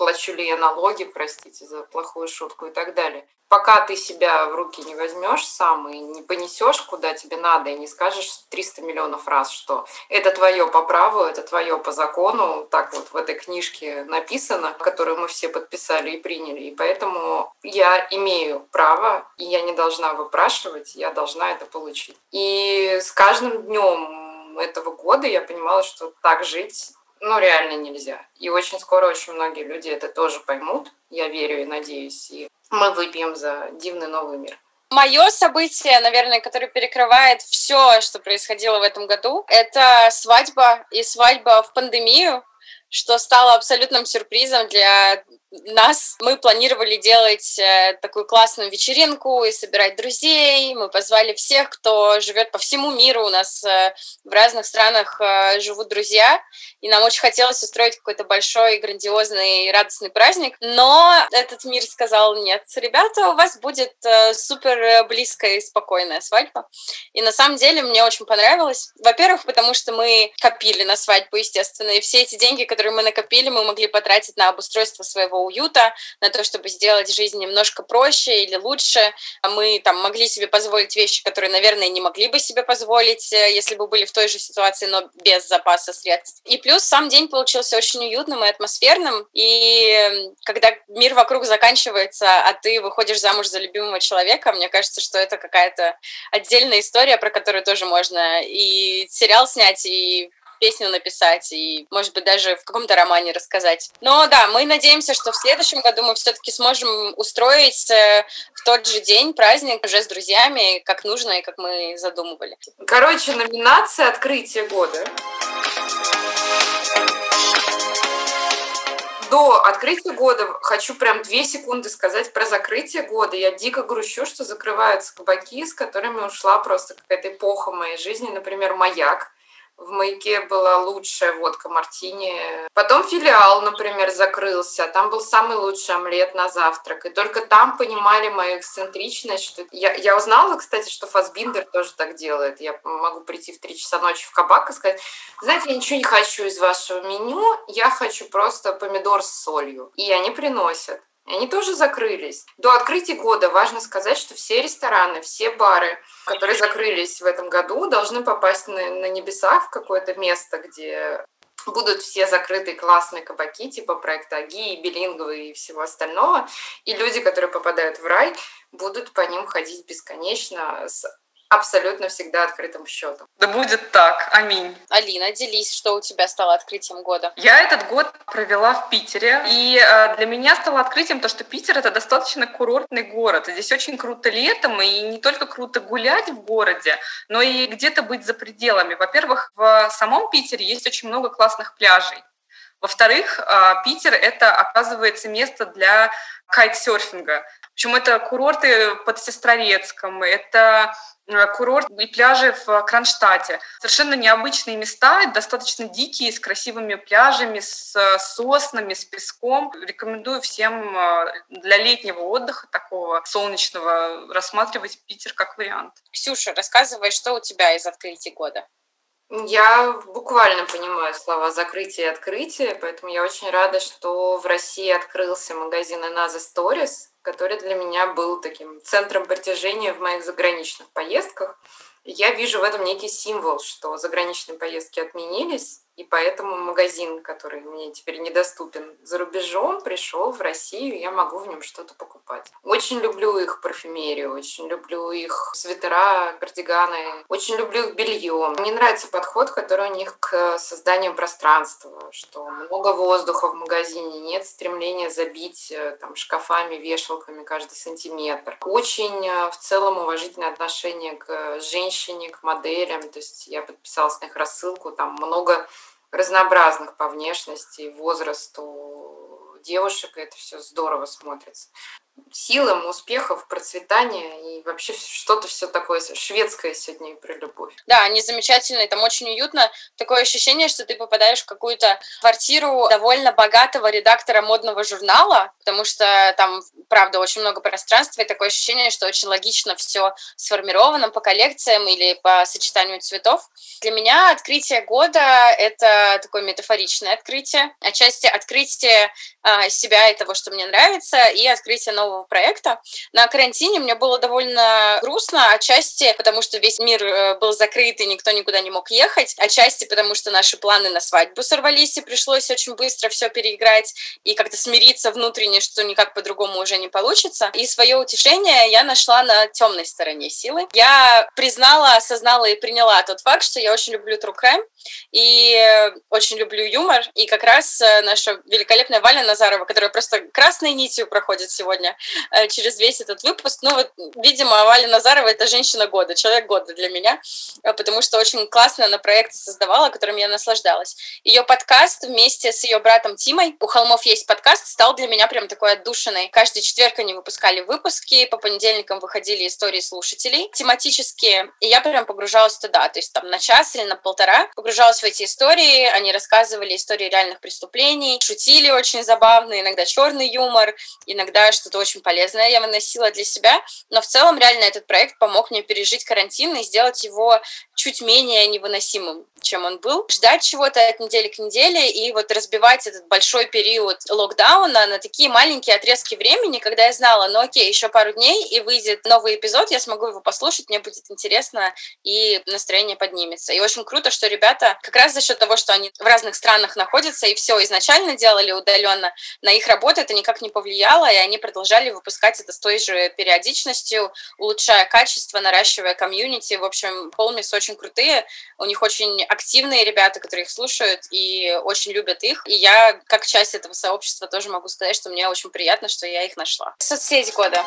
плачу ли я налоги, простите за плохую шутку и так далее. Пока ты себя в руки не возьмешь сам и не понесешь, куда тебе надо, и не скажешь 300 миллионов раз, что это твое по праву, это твое по закону, так вот в этой книжке написано, которую мы все подписали и приняли. И поэтому я имею право, и я не должна выпрашивать, я должна это получить. И с каждым днем этого года я понимала, что так жить ну, реально нельзя. И очень скоро очень многие люди это тоже поймут, я верю и надеюсь, и мы выпьем за дивный новый мир. Мое событие, наверное, которое перекрывает все, что происходило в этом году, это свадьба и свадьба в пандемию, что стало абсолютным сюрпризом для нас. Мы планировали делать э, такую классную вечеринку и собирать друзей. Мы позвали всех, кто живет по всему миру. У нас э, в разных странах э, живут друзья. И нам очень хотелось устроить какой-то большой, грандиозный, радостный праздник. Но этот мир сказал, нет, ребята, у вас будет супер близкая и спокойная свадьба. И на самом деле мне очень понравилось. Во-первых, потому что мы копили на свадьбу, естественно. И все эти деньги, которые мы накопили, мы могли потратить на обустройство своего уюта, на то, чтобы сделать жизнь немножко проще или лучше. Мы там могли себе позволить вещи, которые, наверное, не могли бы себе позволить, э, если бы были в той же ситуации, но без запаса средств. И плюс сам день получился очень уютным и атмосферным. И когда мир вокруг заканчивается, а ты выходишь замуж за любимого человека, мне кажется, что это какая-то отдельная история, про которую тоже можно и сериал снять, и песню написать и, может быть, даже в каком-то романе рассказать. Но да, мы надеемся, что в следующем году мы все-таки сможем устроить э, в тот же день праздник уже с друзьями, как нужно и как мы задумывали. Короче, номинация «Открытие года». до открытия года хочу прям две секунды сказать про закрытие года. Я дико грущу, что закрываются кабаки, с которыми ушла просто какая-то эпоха моей жизни. Например, «Маяк». В маяке была лучшая водка мартини. Потом филиал, например, закрылся. Там был самый лучший омлет на завтрак. И только там понимали мою эксцентричность. Что... Я, я узнала, кстати, что Фасбиндер тоже так делает. Я могу прийти в 3 часа ночи в кабак и сказать, знаете, я ничего не хочу из вашего меню, я хочу просто помидор с солью. И они приносят. Они тоже закрылись. До открытия года важно сказать, что все рестораны, все бары, которые закрылись в этом году, должны попасть на, на небеса в какое-то место, где будут все закрытые классные кабаки, типа проекта Аги, билинговые и всего остального. И люди, которые попадают в рай, будут по ним ходить бесконечно с абсолютно всегда открытым счетом. Да будет так. Аминь. Алина, делись, что у тебя стало открытием года. Я этот год провела в Питере, и э, для меня стало открытием то, что Питер это достаточно курортный город. Здесь очень круто летом, и не только круто гулять в городе, но и где-то быть за пределами. Во-первых, в самом Питере есть очень много классных пляжей. Во-вторых, а, Питер — это, оказывается, место для кайтсерфинга. Причем это курорты под Сестрорецком, это Э, курорт и пляжи в Кронштадте. Совершенно необычные места, достаточно дикие, с красивыми пляжами, с соснами, с песком. Рекомендую всем э, для летнего отдыха такого солнечного рассматривать Питер как вариант. Ксюша, рассказывай, что у тебя из открытий года? Я буквально понимаю слова закрытие и открытие, поэтому я очень рада, что в России открылся магазин Another Stories, который для меня был таким центром притяжения в моих заграничных поездках. Я вижу в этом некий символ, что заграничные поездки отменились, и поэтому магазин, который мне теперь недоступен за рубежом, пришел в Россию, я могу в нем что-то покупать. Очень люблю их парфюмерию, очень люблю их свитера, кардиганы, очень люблю их белье. Мне нравится подход, который у них к созданию пространства, что много воздуха в магазине, нет стремления забить э, там, шкафами, вешалками каждый сантиметр. Очень э, в целом уважительное отношение к женщине, к моделям. То есть я подписалась на их рассылку, там много разнообразных по внешности, возрасту девушек, и это все здорово смотрится силам, успехов, процветания и вообще что-то все такое шведское сегодня и про любовь. Да, они замечательные, там очень уютно. Такое ощущение, что ты попадаешь в какую-то квартиру довольно богатого редактора модного журнала, потому что там, правда, очень много пространства, и такое ощущение, что очень логично все сформировано по коллекциям или по сочетанию цветов. Для меня открытие года — это такое метафоричное открытие, отчасти открытие а, себя и того, что мне нравится, и открытие нового проекта. На карантине мне было довольно грустно, отчасти потому, что весь мир э, был закрыт и никто никуда не мог ехать, отчасти потому, что наши планы на свадьбу сорвались и пришлось очень быстро все переиграть и как-то смириться внутренне, что никак по-другому уже не получится. И свое утешение я нашла на темной стороне силы. Я признала, осознала и приняла тот факт, что я очень люблю true crime и э, очень люблю юмор. И как раз э, наша великолепная Валя Назарова, которая просто красной нитью проходит сегодня Э, через весь этот выпуск. Ну вот, видимо, Валя Назарова – это женщина года, человек года для меня, потому что очень классно она проекты создавала, которым я наслаждалась. Ее подкаст вместе с ее братом Тимой «У холмов есть подкаст» стал для меня прям такой отдушиной. Каждый четверг они выпускали выпуски, по понедельникам выходили истории слушателей тематические, и я прям погружалась туда, то есть там на час или на полтора погружалась в эти истории, они рассказывали истории реальных преступлений, шутили очень забавно, иногда черный юмор, иногда что-то очень полезное я выносила для себя, но в целом реально этот проект помог мне пережить карантин и сделать его чуть менее невыносимым, чем он был. Ждать чего-то от недели к неделе и вот разбивать этот большой период локдауна на такие маленькие отрезки времени, когда я знала, ну окей, еще пару дней и выйдет новый эпизод, я смогу его послушать, мне будет интересно и настроение поднимется. И очень круто, что ребята как раз за счет того, что они в разных странах находятся и все изначально делали удаленно, на их работу это никак не повлияло, и они продолжали выпускать это с той же периодичностью, улучшая качество, наращивая комьюнити. В общем, очень очень крутые, у них очень активные ребята, которые их слушают и очень любят их. И я, как часть этого сообщества, тоже могу сказать, что мне очень приятно, что я их нашла. Соцсеть года.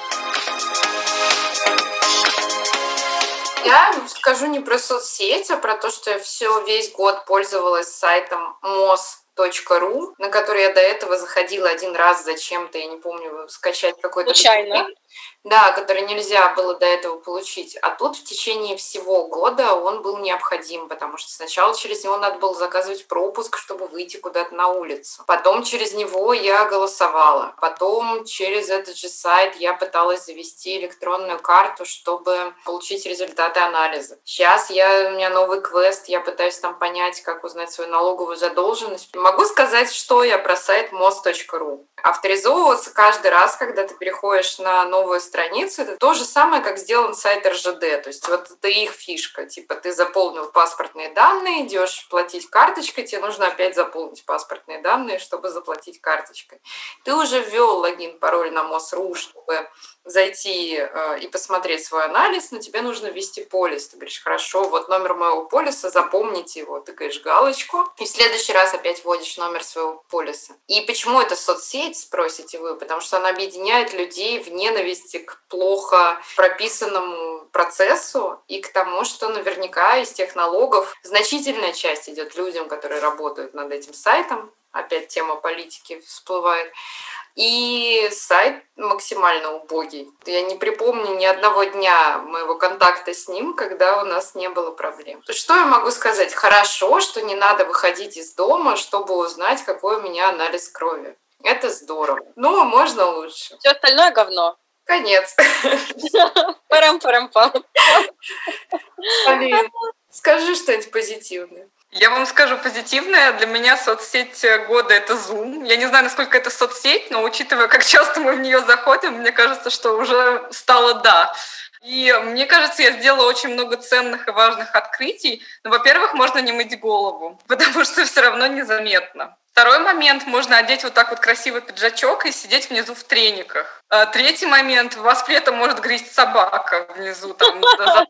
Я скажу не про соцсети, а про то, что я все весь год пользовалась сайтом mos.ru, на который я до этого заходила один раз зачем-то, я не помню, скачать какой-то... Случайно. Документ. Да, который нельзя было до этого получить. А тут в течение всего года он был необходим, потому что сначала через него надо было заказывать пропуск, чтобы выйти куда-то на улицу. Потом через него я голосовала. Потом через этот же сайт я пыталась завести электронную карту, чтобы получить результаты анализа. Сейчас я, у меня новый квест, я пытаюсь там понять, как узнать свою налоговую задолженность. Могу сказать, что я про сайт most.ru. Авторизовываться каждый раз, когда ты переходишь на новую страницу, это то же самое, как сделан сайт РЖД. То есть вот это их фишка. Типа ты заполнил паспортные данные, идешь платить карточкой, тебе нужно опять заполнить паспортные данные, чтобы заплатить карточкой. Ты уже ввел логин, пароль на МОСРУ, чтобы зайти э, и посмотреть свой анализ, но тебе нужно ввести полис. Ты говоришь, хорошо, вот номер моего полиса, запомните его, тыкаешь галочку, и в следующий раз опять вводишь номер своего полиса. И почему это соцсеть, спросите вы? Потому что она объединяет людей в ненависти к плохо прописанному процессу и к тому, что наверняка из тех налогов значительная часть идет людям, которые работают над этим сайтом, опять тема политики всплывает. И сайт максимально убогий. Я не припомню ни одного дня моего контакта с ним, когда у нас не было проблем. Что я могу сказать? Хорошо, что не надо выходить из дома, чтобы узнать, какой у меня анализ крови. Это здорово. Но можно лучше. Все остальное говно. Конец. Парам-парам-пам. Скажи что-нибудь позитивное. Я вам скажу позитивное. Для меня соцсеть года — это Zoom. Я не знаю, насколько это соцсеть, но учитывая, как часто мы в нее заходим, мне кажется, что уже стало «да». И мне кажется, я сделала очень много ценных и важных открытий. Но, ну, во-первых, можно не мыть голову, потому что все равно незаметно. Второй момент, можно одеть вот так вот красивый пиджачок и сидеть внизу в трениках. А третий момент, вас при этом может грызть собака внизу, там, за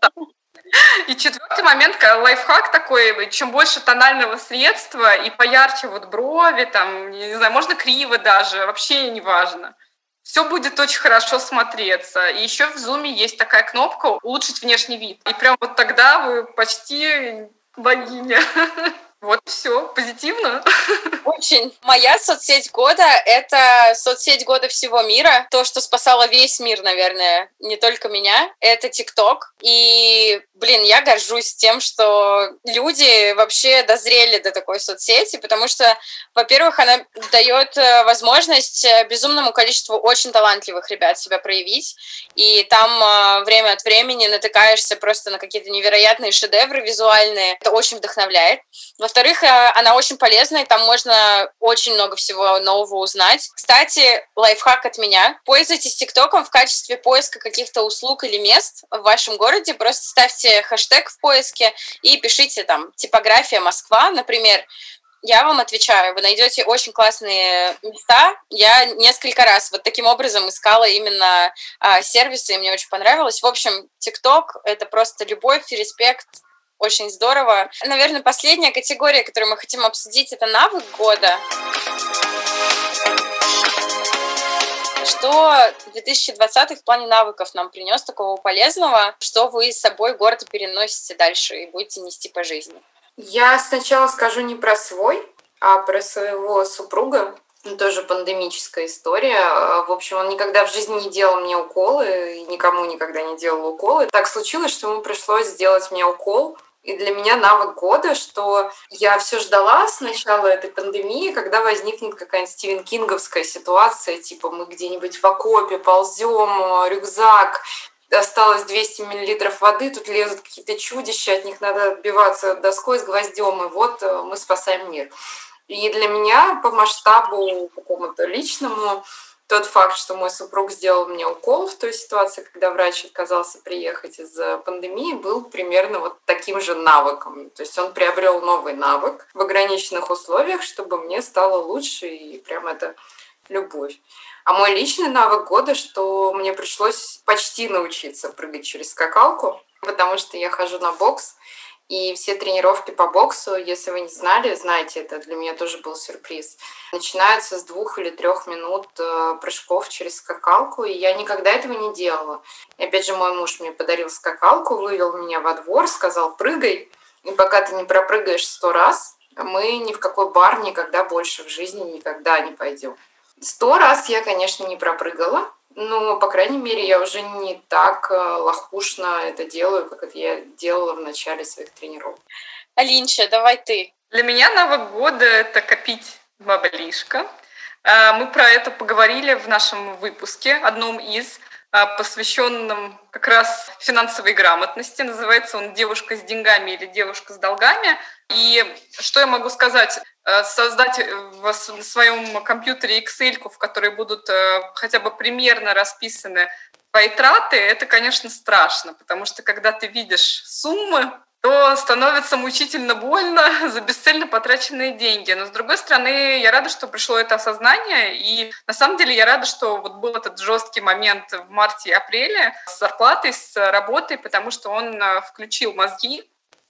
и четвертый момент, лайфхак такой, чем больше тонального средства и поярче вот брови, там, не знаю, можно криво даже, вообще не важно. Все будет очень хорошо смотреться. И еще в зуме есть такая кнопка «Улучшить внешний вид». И прям вот тогда вы почти богиня. Вот все, позитивно. Очень. Моя соцсеть года — это соцсеть года всего мира. То, что спасало весь мир, наверное, не только меня, это ТикТок. И, блин, я горжусь тем, что люди вообще дозрели до такой соцсети, потому что, во-первых, она дает э, возможность э, безумному количеству очень талантливых ребят себя проявить. И там э, время от времени натыкаешься просто на какие-то невероятные шедевры визуальные. Это очень вдохновляет. Во-вторых, она очень полезная, там можно очень много всего нового узнать. Кстати, лайфхак от меня. Пользуйтесь ТикТоком в качестве поиска каких-то услуг или мест в вашем городе. Просто ставьте хэштег в поиске и пишите там типография Москва, например. Я вам отвечаю, вы найдете очень классные места. Я несколько раз вот таким образом искала именно а, сервисы, и мне очень понравилось. В общем, ТикТок — это просто любовь и респект очень здорово. Наверное, последняя категория, которую мы хотим обсудить, это навык года. Что 2020 в плане навыков нам принес такого полезного, что вы с собой город переносите дальше и будете нести по жизни? Я сначала скажу не про свой, а про своего супруга. Тоже пандемическая история. В общем, он никогда в жизни не делал мне уколы, никому никогда не делал уколы. Так случилось, что ему пришлось сделать мне укол и для меня навык года, что я все ждала с начала этой пандемии, когда возникнет какая-нибудь Стивен Кинговская ситуация, типа мы где-нибудь в окопе ползем, рюкзак, осталось 200 миллилитров воды, тут лезут какие-то чудища, от них надо отбиваться доской с гвоздем, и вот э, мы спасаем мир. И для меня по масштабу какому-то личному тот факт, что мой супруг сделал мне укол в той ситуации, когда врач отказался приехать из-за пандемии, был примерно вот таким же навыком. То есть он приобрел новый навык в ограниченных условиях, чтобы мне стало лучше, и прям это любовь. А мой личный навык года, что мне пришлось почти научиться прыгать через скакалку, потому что я хожу на бокс, и все тренировки по боксу, если вы не знали, знаете, это для меня тоже был сюрприз, начинаются с двух или трех минут э, прыжков через скакалку, и я никогда этого не делала. И опять же, мой муж мне подарил скакалку, вывел меня во двор, сказал, прыгай, и пока ты не пропрыгаешь сто раз, мы ни в какой бар никогда больше в жизни никогда не пойдем. Сто раз я, конечно, не пропрыгала, ну, по крайней мере, я уже не так э, лохушно это делаю, как это я делала в начале своих тренировок. Алинча, давай ты. Для меня Новый год — это копить баблишко. Э, мы про это поговорили в нашем выпуске, одном из, э, посвященном как раз финансовой грамотности. Называется он «Девушка с деньгами» или «Девушка с долгами». И что я могу сказать? Э, создать в своем компьютере Excel, в которой будут э, хотя бы примерно расписаны твои траты, это, конечно, страшно, потому что когда ты видишь суммы, то становится мучительно больно за бесцельно потраченные деньги. Но, с другой стороны, я рада, что пришло это осознание. И, на самом деле, я рада, что вот был этот жесткий момент в марте и апреле с зарплатой, с работой, потому что он э, включил мозги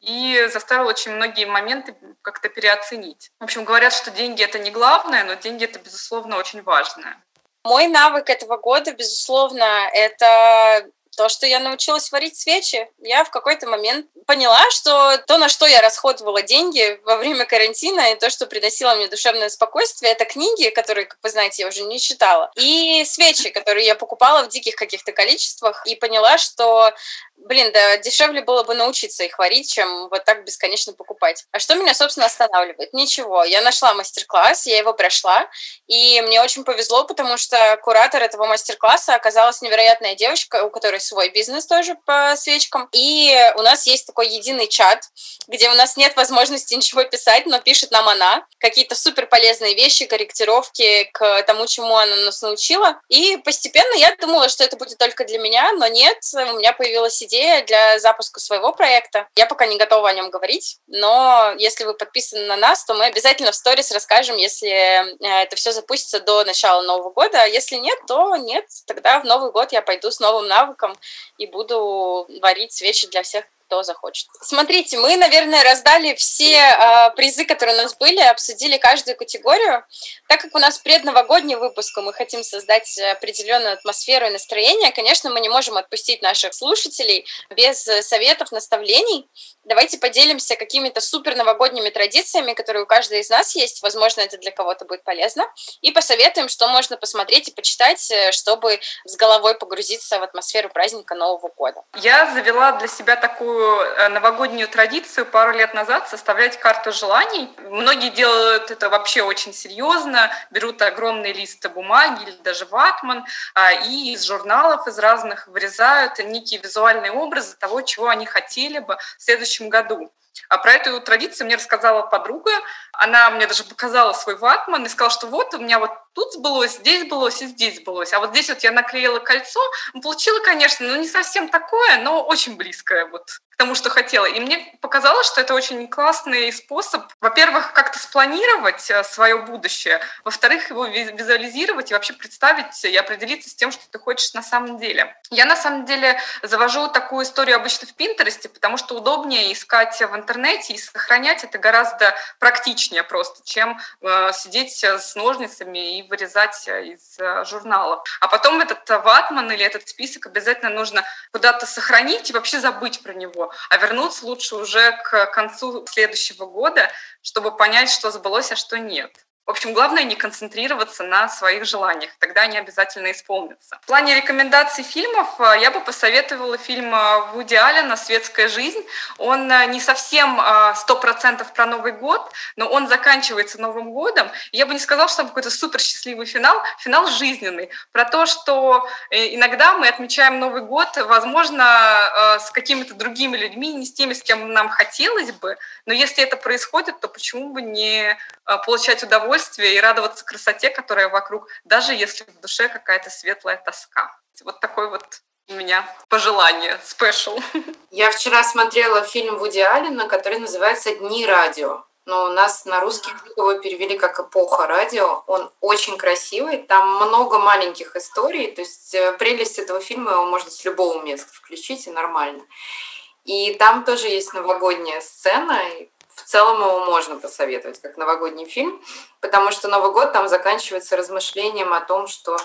и заставил очень многие моменты как-то переоценить. В общем, говорят, что деньги — это не главное, но деньги — это, безусловно, очень важное. Мой навык этого года, безусловно, это То, что я научилась варить свечи, я в какой-то момент поняла, что то, на что я расходовала деньги во время карантина, и то, что приносило мне душевное спокойствие, это книги, которые, как вы знаете, я уже не читала, и свечи, которые я покупала в диких каких-то количествах, и поняла, что блин, да дешевле было бы научиться их варить, чем вот так бесконечно покупать. А что меня, собственно, останавливает? Ничего. Я нашла мастер-класс, я его прошла, и мне очень повезло, потому что куратор этого мастер-класса оказалась невероятная девочка, у которой свой бизнес тоже по свечкам. И у нас есть такой единый чат, где у нас нет возможности ничего писать, но пишет нам она какие-то супер полезные вещи, корректировки к тому, чему она нас научила. И постепенно я думала, что это будет только для меня, но нет, у меня появилась идея для запуска своего проекта. Я пока не готова о нем говорить, но если вы подписаны на нас, то мы обязательно в сторис расскажем, если э, это все запустится до начала Нового года. А если нет, то нет. Тогда в Новый год я пойду с новым навыком и буду варить свечи для всех кто захочет. Смотрите, мы, наверное, раздали все э, призы, которые у нас были, обсудили каждую категорию. Так как у нас предновогодний выпуск, и мы хотим создать определенную атмосферу и настроение, конечно, мы не можем отпустить наших слушателей без советов, наставлений. Давайте поделимся какими-то супер новогодними традициями, которые у каждой из нас есть. Возможно, это для кого-то будет полезно. И посоветуем, что можно посмотреть и почитать, э, чтобы с головой погрузиться в атмосферу праздника Нового года. Я завела для себя такую Э, новогоднюю традицию пару лет назад составлять карту желаний. Многие делают это вообще очень серьезно, берут огромные листы бумаги или даже ватман, а, и из журналов из разных вырезают некие визуальные образы того, чего они хотели бы в следующем году. А про эту традицию мне рассказала подруга. Она мне даже показала свой ватман и сказала, что вот у меня вот тут сбылось, здесь сбылось и здесь сбылось. А вот здесь вот я наклеила кольцо. Получила, конечно, ну не совсем такое, но очень близкое вот тому, что хотела. И мне показалось, что это очень классный способ, во-первых, как-то спланировать э, свое будущее, во-вторых, его визуализировать и вообще представить и определиться с тем, что ты хочешь на самом деле. Я на самом деле завожу такую историю обычно в Пинтересте, потому что удобнее искать в интернете и сохранять это гораздо практичнее просто, чем э, сидеть с ножницами и вырезать из э, журналов. А потом этот ватман или этот список обязательно нужно куда-то сохранить и вообще забыть про него а вернуться лучше уже к концу следующего года, чтобы понять, что сбылось, а что нет. В общем, главное не концентрироваться на своих желаниях, тогда они обязательно исполнятся. В плане рекомендаций фильмов э, я бы посоветовала фильм э, Вуди Аллена «Светская жизнь». Он э, не совсем сто процентов про Новый год, но он заканчивается Новым годом. Я бы не сказала, что там какой-то супер счастливый финал, финал жизненный, про то, что иногда мы отмечаем Новый год, возможно, с какими-то другими людьми, не с теми, с кем нам хотелось бы, но если это происходит, то почему бы не получать удовольствие удовольствие и радоваться красоте, которая вокруг, даже если в душе какая-то светлая тоска. Вот такой вот у меня пожелание, спешл. Я вчера смотрела фильм Вуди Аллена, который называется «Дни радио». Но у нас на русский его перевели как «Эпоха радио». Он очень красивый, там много маленьких историй. То есть э, прелесть этого фильма его можно с любого места включить и нормально. И там тоже есть новогодняя сцена, в целом его можно посоветовать как новогодний фильм, потому что Новый год там заканчивается размышлением о том, что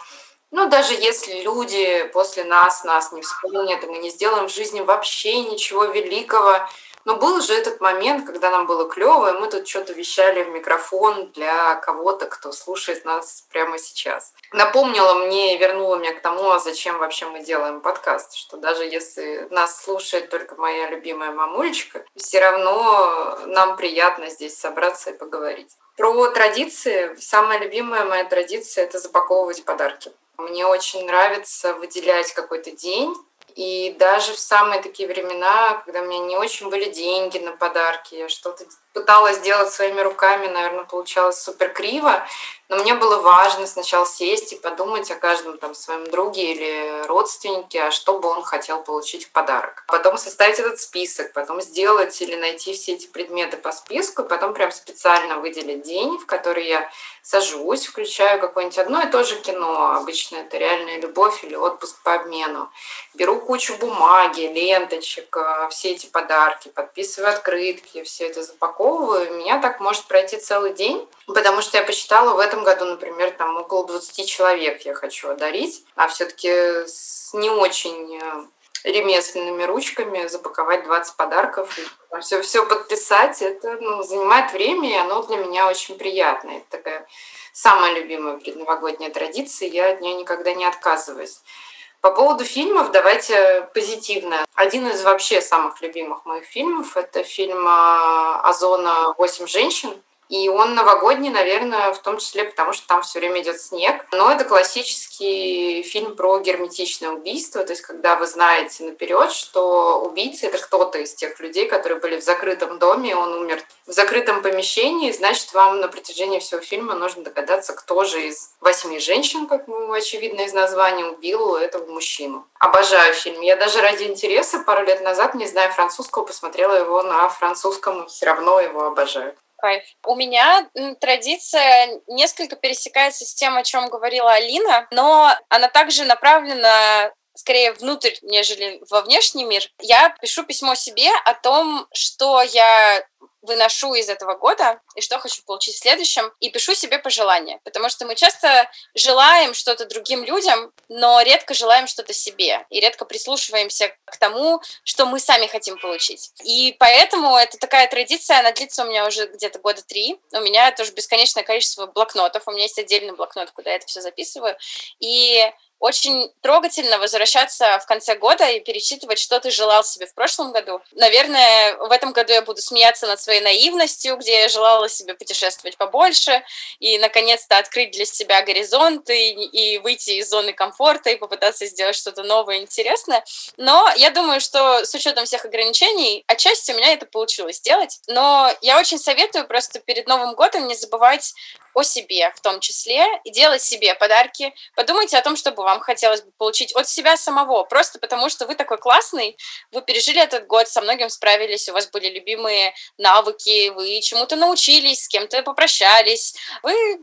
ну, даже если люди после нас нас не вспомнят, и мы не сделаем в жизни вообще ничего великого, но был же этот момент, когда нам было клево, и мы тут что-то вещали в микрофон для кого-то, кто слушает нас прямо сейчас. Напомнила мне и вернула меня к тому, а зачем вообще мы делаем подкаст, что даже если нас слушает только моя любимая мамулечка, все равно нам приятно здесь собраться и поговорить. Про традиции. Самая любимая моя традиция – это запаковывать подарки. Мне очень нравится выделять какой-то день, и даже в самые такие времена, когда у меня не очень были деньги на подарки, я что-то пыталась сделать своими руками, наверное, получалось супер криво, но мне было важно сначала сесть и подумать о каждом там своем друге или родственнике, а что бы он хотел получить в подарок. Потом составить этот список, потом сделать или найти все эти предметы по списку, потом прям специально выделить день, в который я сажусь, включаю какое-нибудь одно и то же кино, обычно это реальная любовь или отпуск по обмену. Беру кучу бумаги, ленточек, э, все эти подарки, подписываю открытки, все это запаковываю у меня так может пройти целый день, потому что я посчитала в этом году, например, там около 20 человек я хочу одарить, а все-таки с не очень э, ремесленными ручками запаковать 20 подарков, все, все подписать. Это ну, занимает время, и оно для меня очень приятно. Это такая самая любимая предновогодняя традиция, я от нее никогда не отказываюсь. По поводу фильмов давайте позитивно. Один из вообще самых любимых моих фильмов – это фильм а, «Озона. Восемь женщин». И он новогодний, наверное, в том числе потому, что там все время идет снег. Но это классический фильм про герметичное убийство. То есть, когда вы знаете наперед, что убийца это кто-то из тех людей, которые были в закрытом доме, он умер в закрытом помещении, значит, вам на протяжении всего фильма нужно догадаться, кто же из восьми женщин, как ну, очевидно из названия, убил этого мужчину. Обожаю фильм. Я даже ради интереса пару лет назад, не зная французского, посмотрела его на французском, все равно его обожаю. Кайф. У меня традиция несколько пересекается с тем, о чем говорила Алина, но она также направлена скорее внутрь, нежели во внешний мир. Я пишу письмо себе о том, что я выношу из этого года и что хочу получить в следующем, и пишу себе пожелания, потому что мы часто желаем что-то другим людям, но редко желаем что-то себе, и редко прислушиваемся к тому, что мы сами хотим получить. И поэтому это такая традиция, она длится у меня уже где-то года три. У меня тоже бесконечное количество блокнотов, у меня есть отдельный блокнот, куда я это все записываю, и очень трогательно возвращаться в конце года и перечитывать, что ты желал себе в прошлом году. Наверное, в этом году я буду смеяться над своей наивностью, где я желала себе путешествовать побольше и, наконец-то, открыть для себя горизонты и, и выйти из зоны комфорта и попытаться сделать что-то новое и интересное. Но я думаю, что с учетом всех ограничений, отчасти у меня это получилось сделать. Но я очень советую просто перед Новым годом не забывать о себе в том числе, и делать себе подарки. Подумайте о том, что бы вам хотелось бы получить от себя самого, просто потому что вы такой классный, вы пережили этот год, со многим справились, у вас были любимые навыки, вы чему-то научились, с кем-то попрощались, вы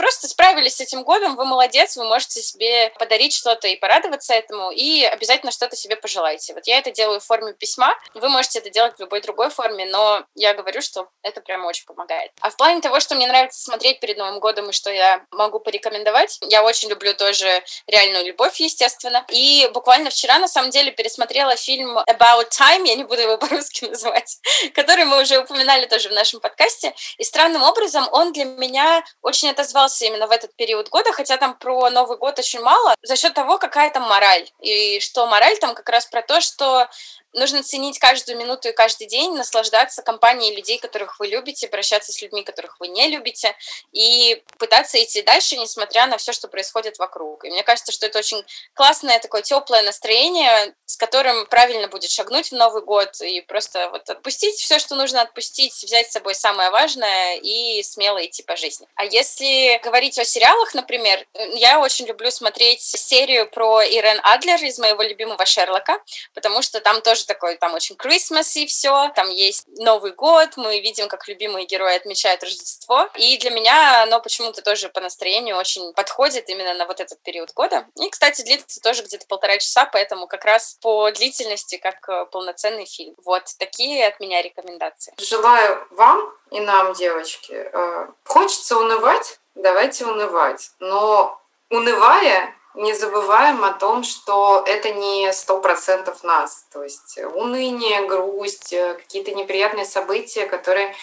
просто справились с этим годом, вы молодец, вы можете себе подарить что-то и порадоваться этому, и обязательно что-то себе пожелайте. Вот я это делаю в форме письма, вы можете это делать в любой другой форме, но я говорю, что это прямо очень помогает. А в плане того, что мне нравится смотреть перед Новым годом и что я могу порекомендовать, я очень люблю тоже реальную любовь, естественно. И буквально вчера, на самом деле, пересмотрела фильм About Time, я не буду его по-русски называть, который мы уже упоминали тоже в нашем подкасте. И странным образом он для меня очень отозвался остался именно в этот период года, хотя там про Новый год очень мало, за счет того, какая там мораль. И что мораль там как раз про то, что нужно ценить каждую минуту и каждый день, наслаждаться компанией людей, которых вы любите, прощаться с людьми, которых вы не любите, и пытаться идти дальше, несмотря на все, что происходит вокруг. И мне кажется, что это очень классное такое теплое настроение, с которым правильно будет шагнуть в Новый год и просто вот отпустить все, что нужно отпустить, взять с собой самое важное и смело идти по жизни. А если говорить о сериалах, например, я очень люблю смотреть серию про Ирен Адлер из моего любимого Шерлока, потому что там тоже тоже такой, там очень Christmas и все, там есть Новый год, мы видим, как любимые герои отмечают Рождество, и для меня оно почему-то тоже по настроению очень подходит именно на вот этот период года. И, кстати, длится тоже где-то полтора часа, поэтому как раз по длительности как э, полноценный фильм. Вот такие от меня рекомендации. Желаю вам и нам, девочки, э, хочется унывать, давайте унывать, но унывая не забываем о том, что это не сто процентов нас. То есть уныние, грусть, э, какие-то неприятные события, которые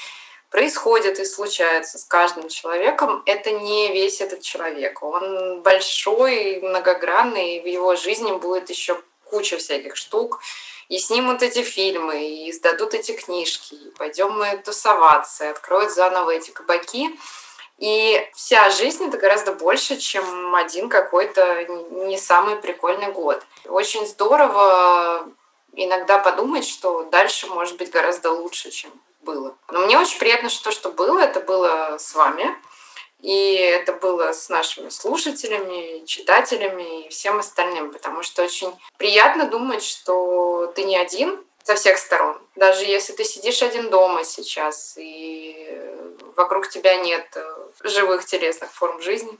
происходят и случаются с каждым человеком, это не весь этот человек. Он большой, многогранный, и в его жизни будет еще куча всяких штук. И снимут эти фильмы, и издадут эти книжки, и пойдем мы тусоваться, и откроют заново эти кабаки. И вся жизнь это гораздо больше, чем один какой-то не самый прикольный год. Очень здорово иногда подумать, что дальше может быть гораздо лучше, чем было. Но мне очень приятно, что то, что было, это было с вами. И это было с нашими слушателями, читателями и всем остальным, потому что очень приятно думать, что ты не один со всех сторон. Даже если ты сидишь один дома сейчас, и вокруг тебя нет э, живых телесных форм жизни,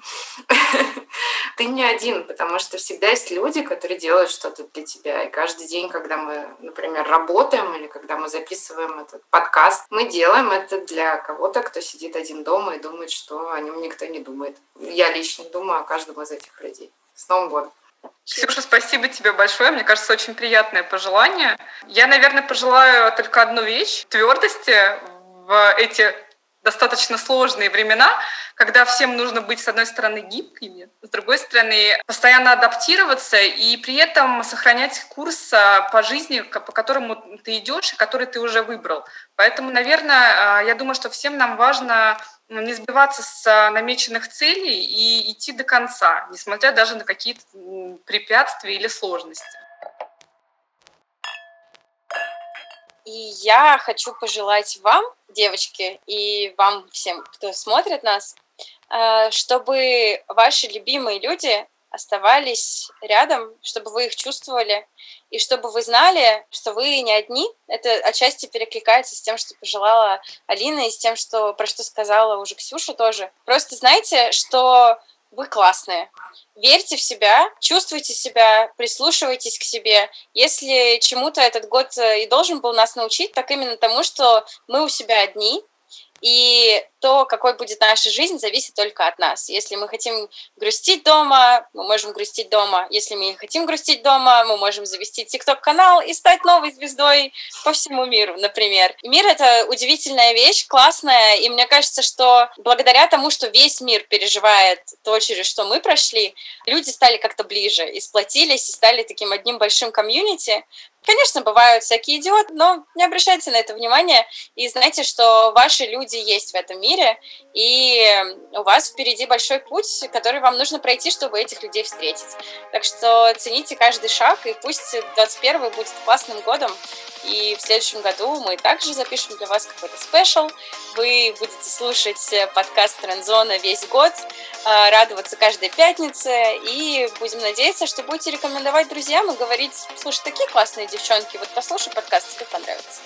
ты не один, потому что всегда есть люди, которые делают что-то для тебя. И каждый день, когда мы, например, работаем или когда мы записываем этот подкаст, мы делаем это для кого-то, кто сидит один дома и думает, что о нем никто не думает. Я лично думаю о каждом из этих людей. С Новым годом! Ксюша, спасибо тебе большое. Мне кажется, очень приятное пожелание. Я, наверное, пожелаю только одну вещь – твердости в эти достаточно сложные времена, когда всем нужно быть, с одной стороны, гибкими, с другой стороны, постоянно адаптироваться и при этом сохранять курс а, по жизни, по которому ты идешь и который ты уже выбрал. Поэтому, наверное, а, я думаю, что всем нам важно не сбиваться с а, намеченных целей и идти до конца, несмотря даже на какие-то препятствия или сложности. И я хочу пожелать вам, девочки, и вам всем, кто смотрит нас, э, чтобы ваши любимые люди оставались рядом, чтобы вы их чувствовали, и чтобы вы знали, что вы не одни. Это отчасти перекликается с тем, что пожелала Алина, и с тем, что, про что сказала уже Ксюша тоже. Просто знайте, что вы классные. Верьте в себя, чувствуйте себя, прислушивайтесь к себе. Если чему-то этот год э, и должен был нас научить, так именно тому, что мы у себя одни, и то, какой будет наша жизнь, зависит только от нас. Если мы хотим грустить дома, мы можем грустить дома. Если мы не хотим грустить дома, мы можем завести ТикТок-канал и стать новой звездой по всему миру, например. Мир — это удивительная вещь, классная, и мне кажется, что благодаря тому, что весь мир переживает то, через что мы прошли, люди стали как-то ближе и сплотились, и стали таким одним большим комьюнити, Конечно, бывают всякие идиоты, но не обращайте на это внимание и знайте, что ваши люди есть в этом мире, и у вас впереди большой путь, который вам нужно пройти, чтобы этих людей встретить. Так что цените каждый шаг, и пусть 21 будет классным годом, и в следующем году мы также запишем для вас какой-то спешл. Вы будете слушать подкаст Трендзона весь год, а, радоваться каждой пятнице, и будем надеяться, что будете рекомендовать друзьям и говорить, слушай, такие классные девчонки, вот послушай подкаст, тебе понравится.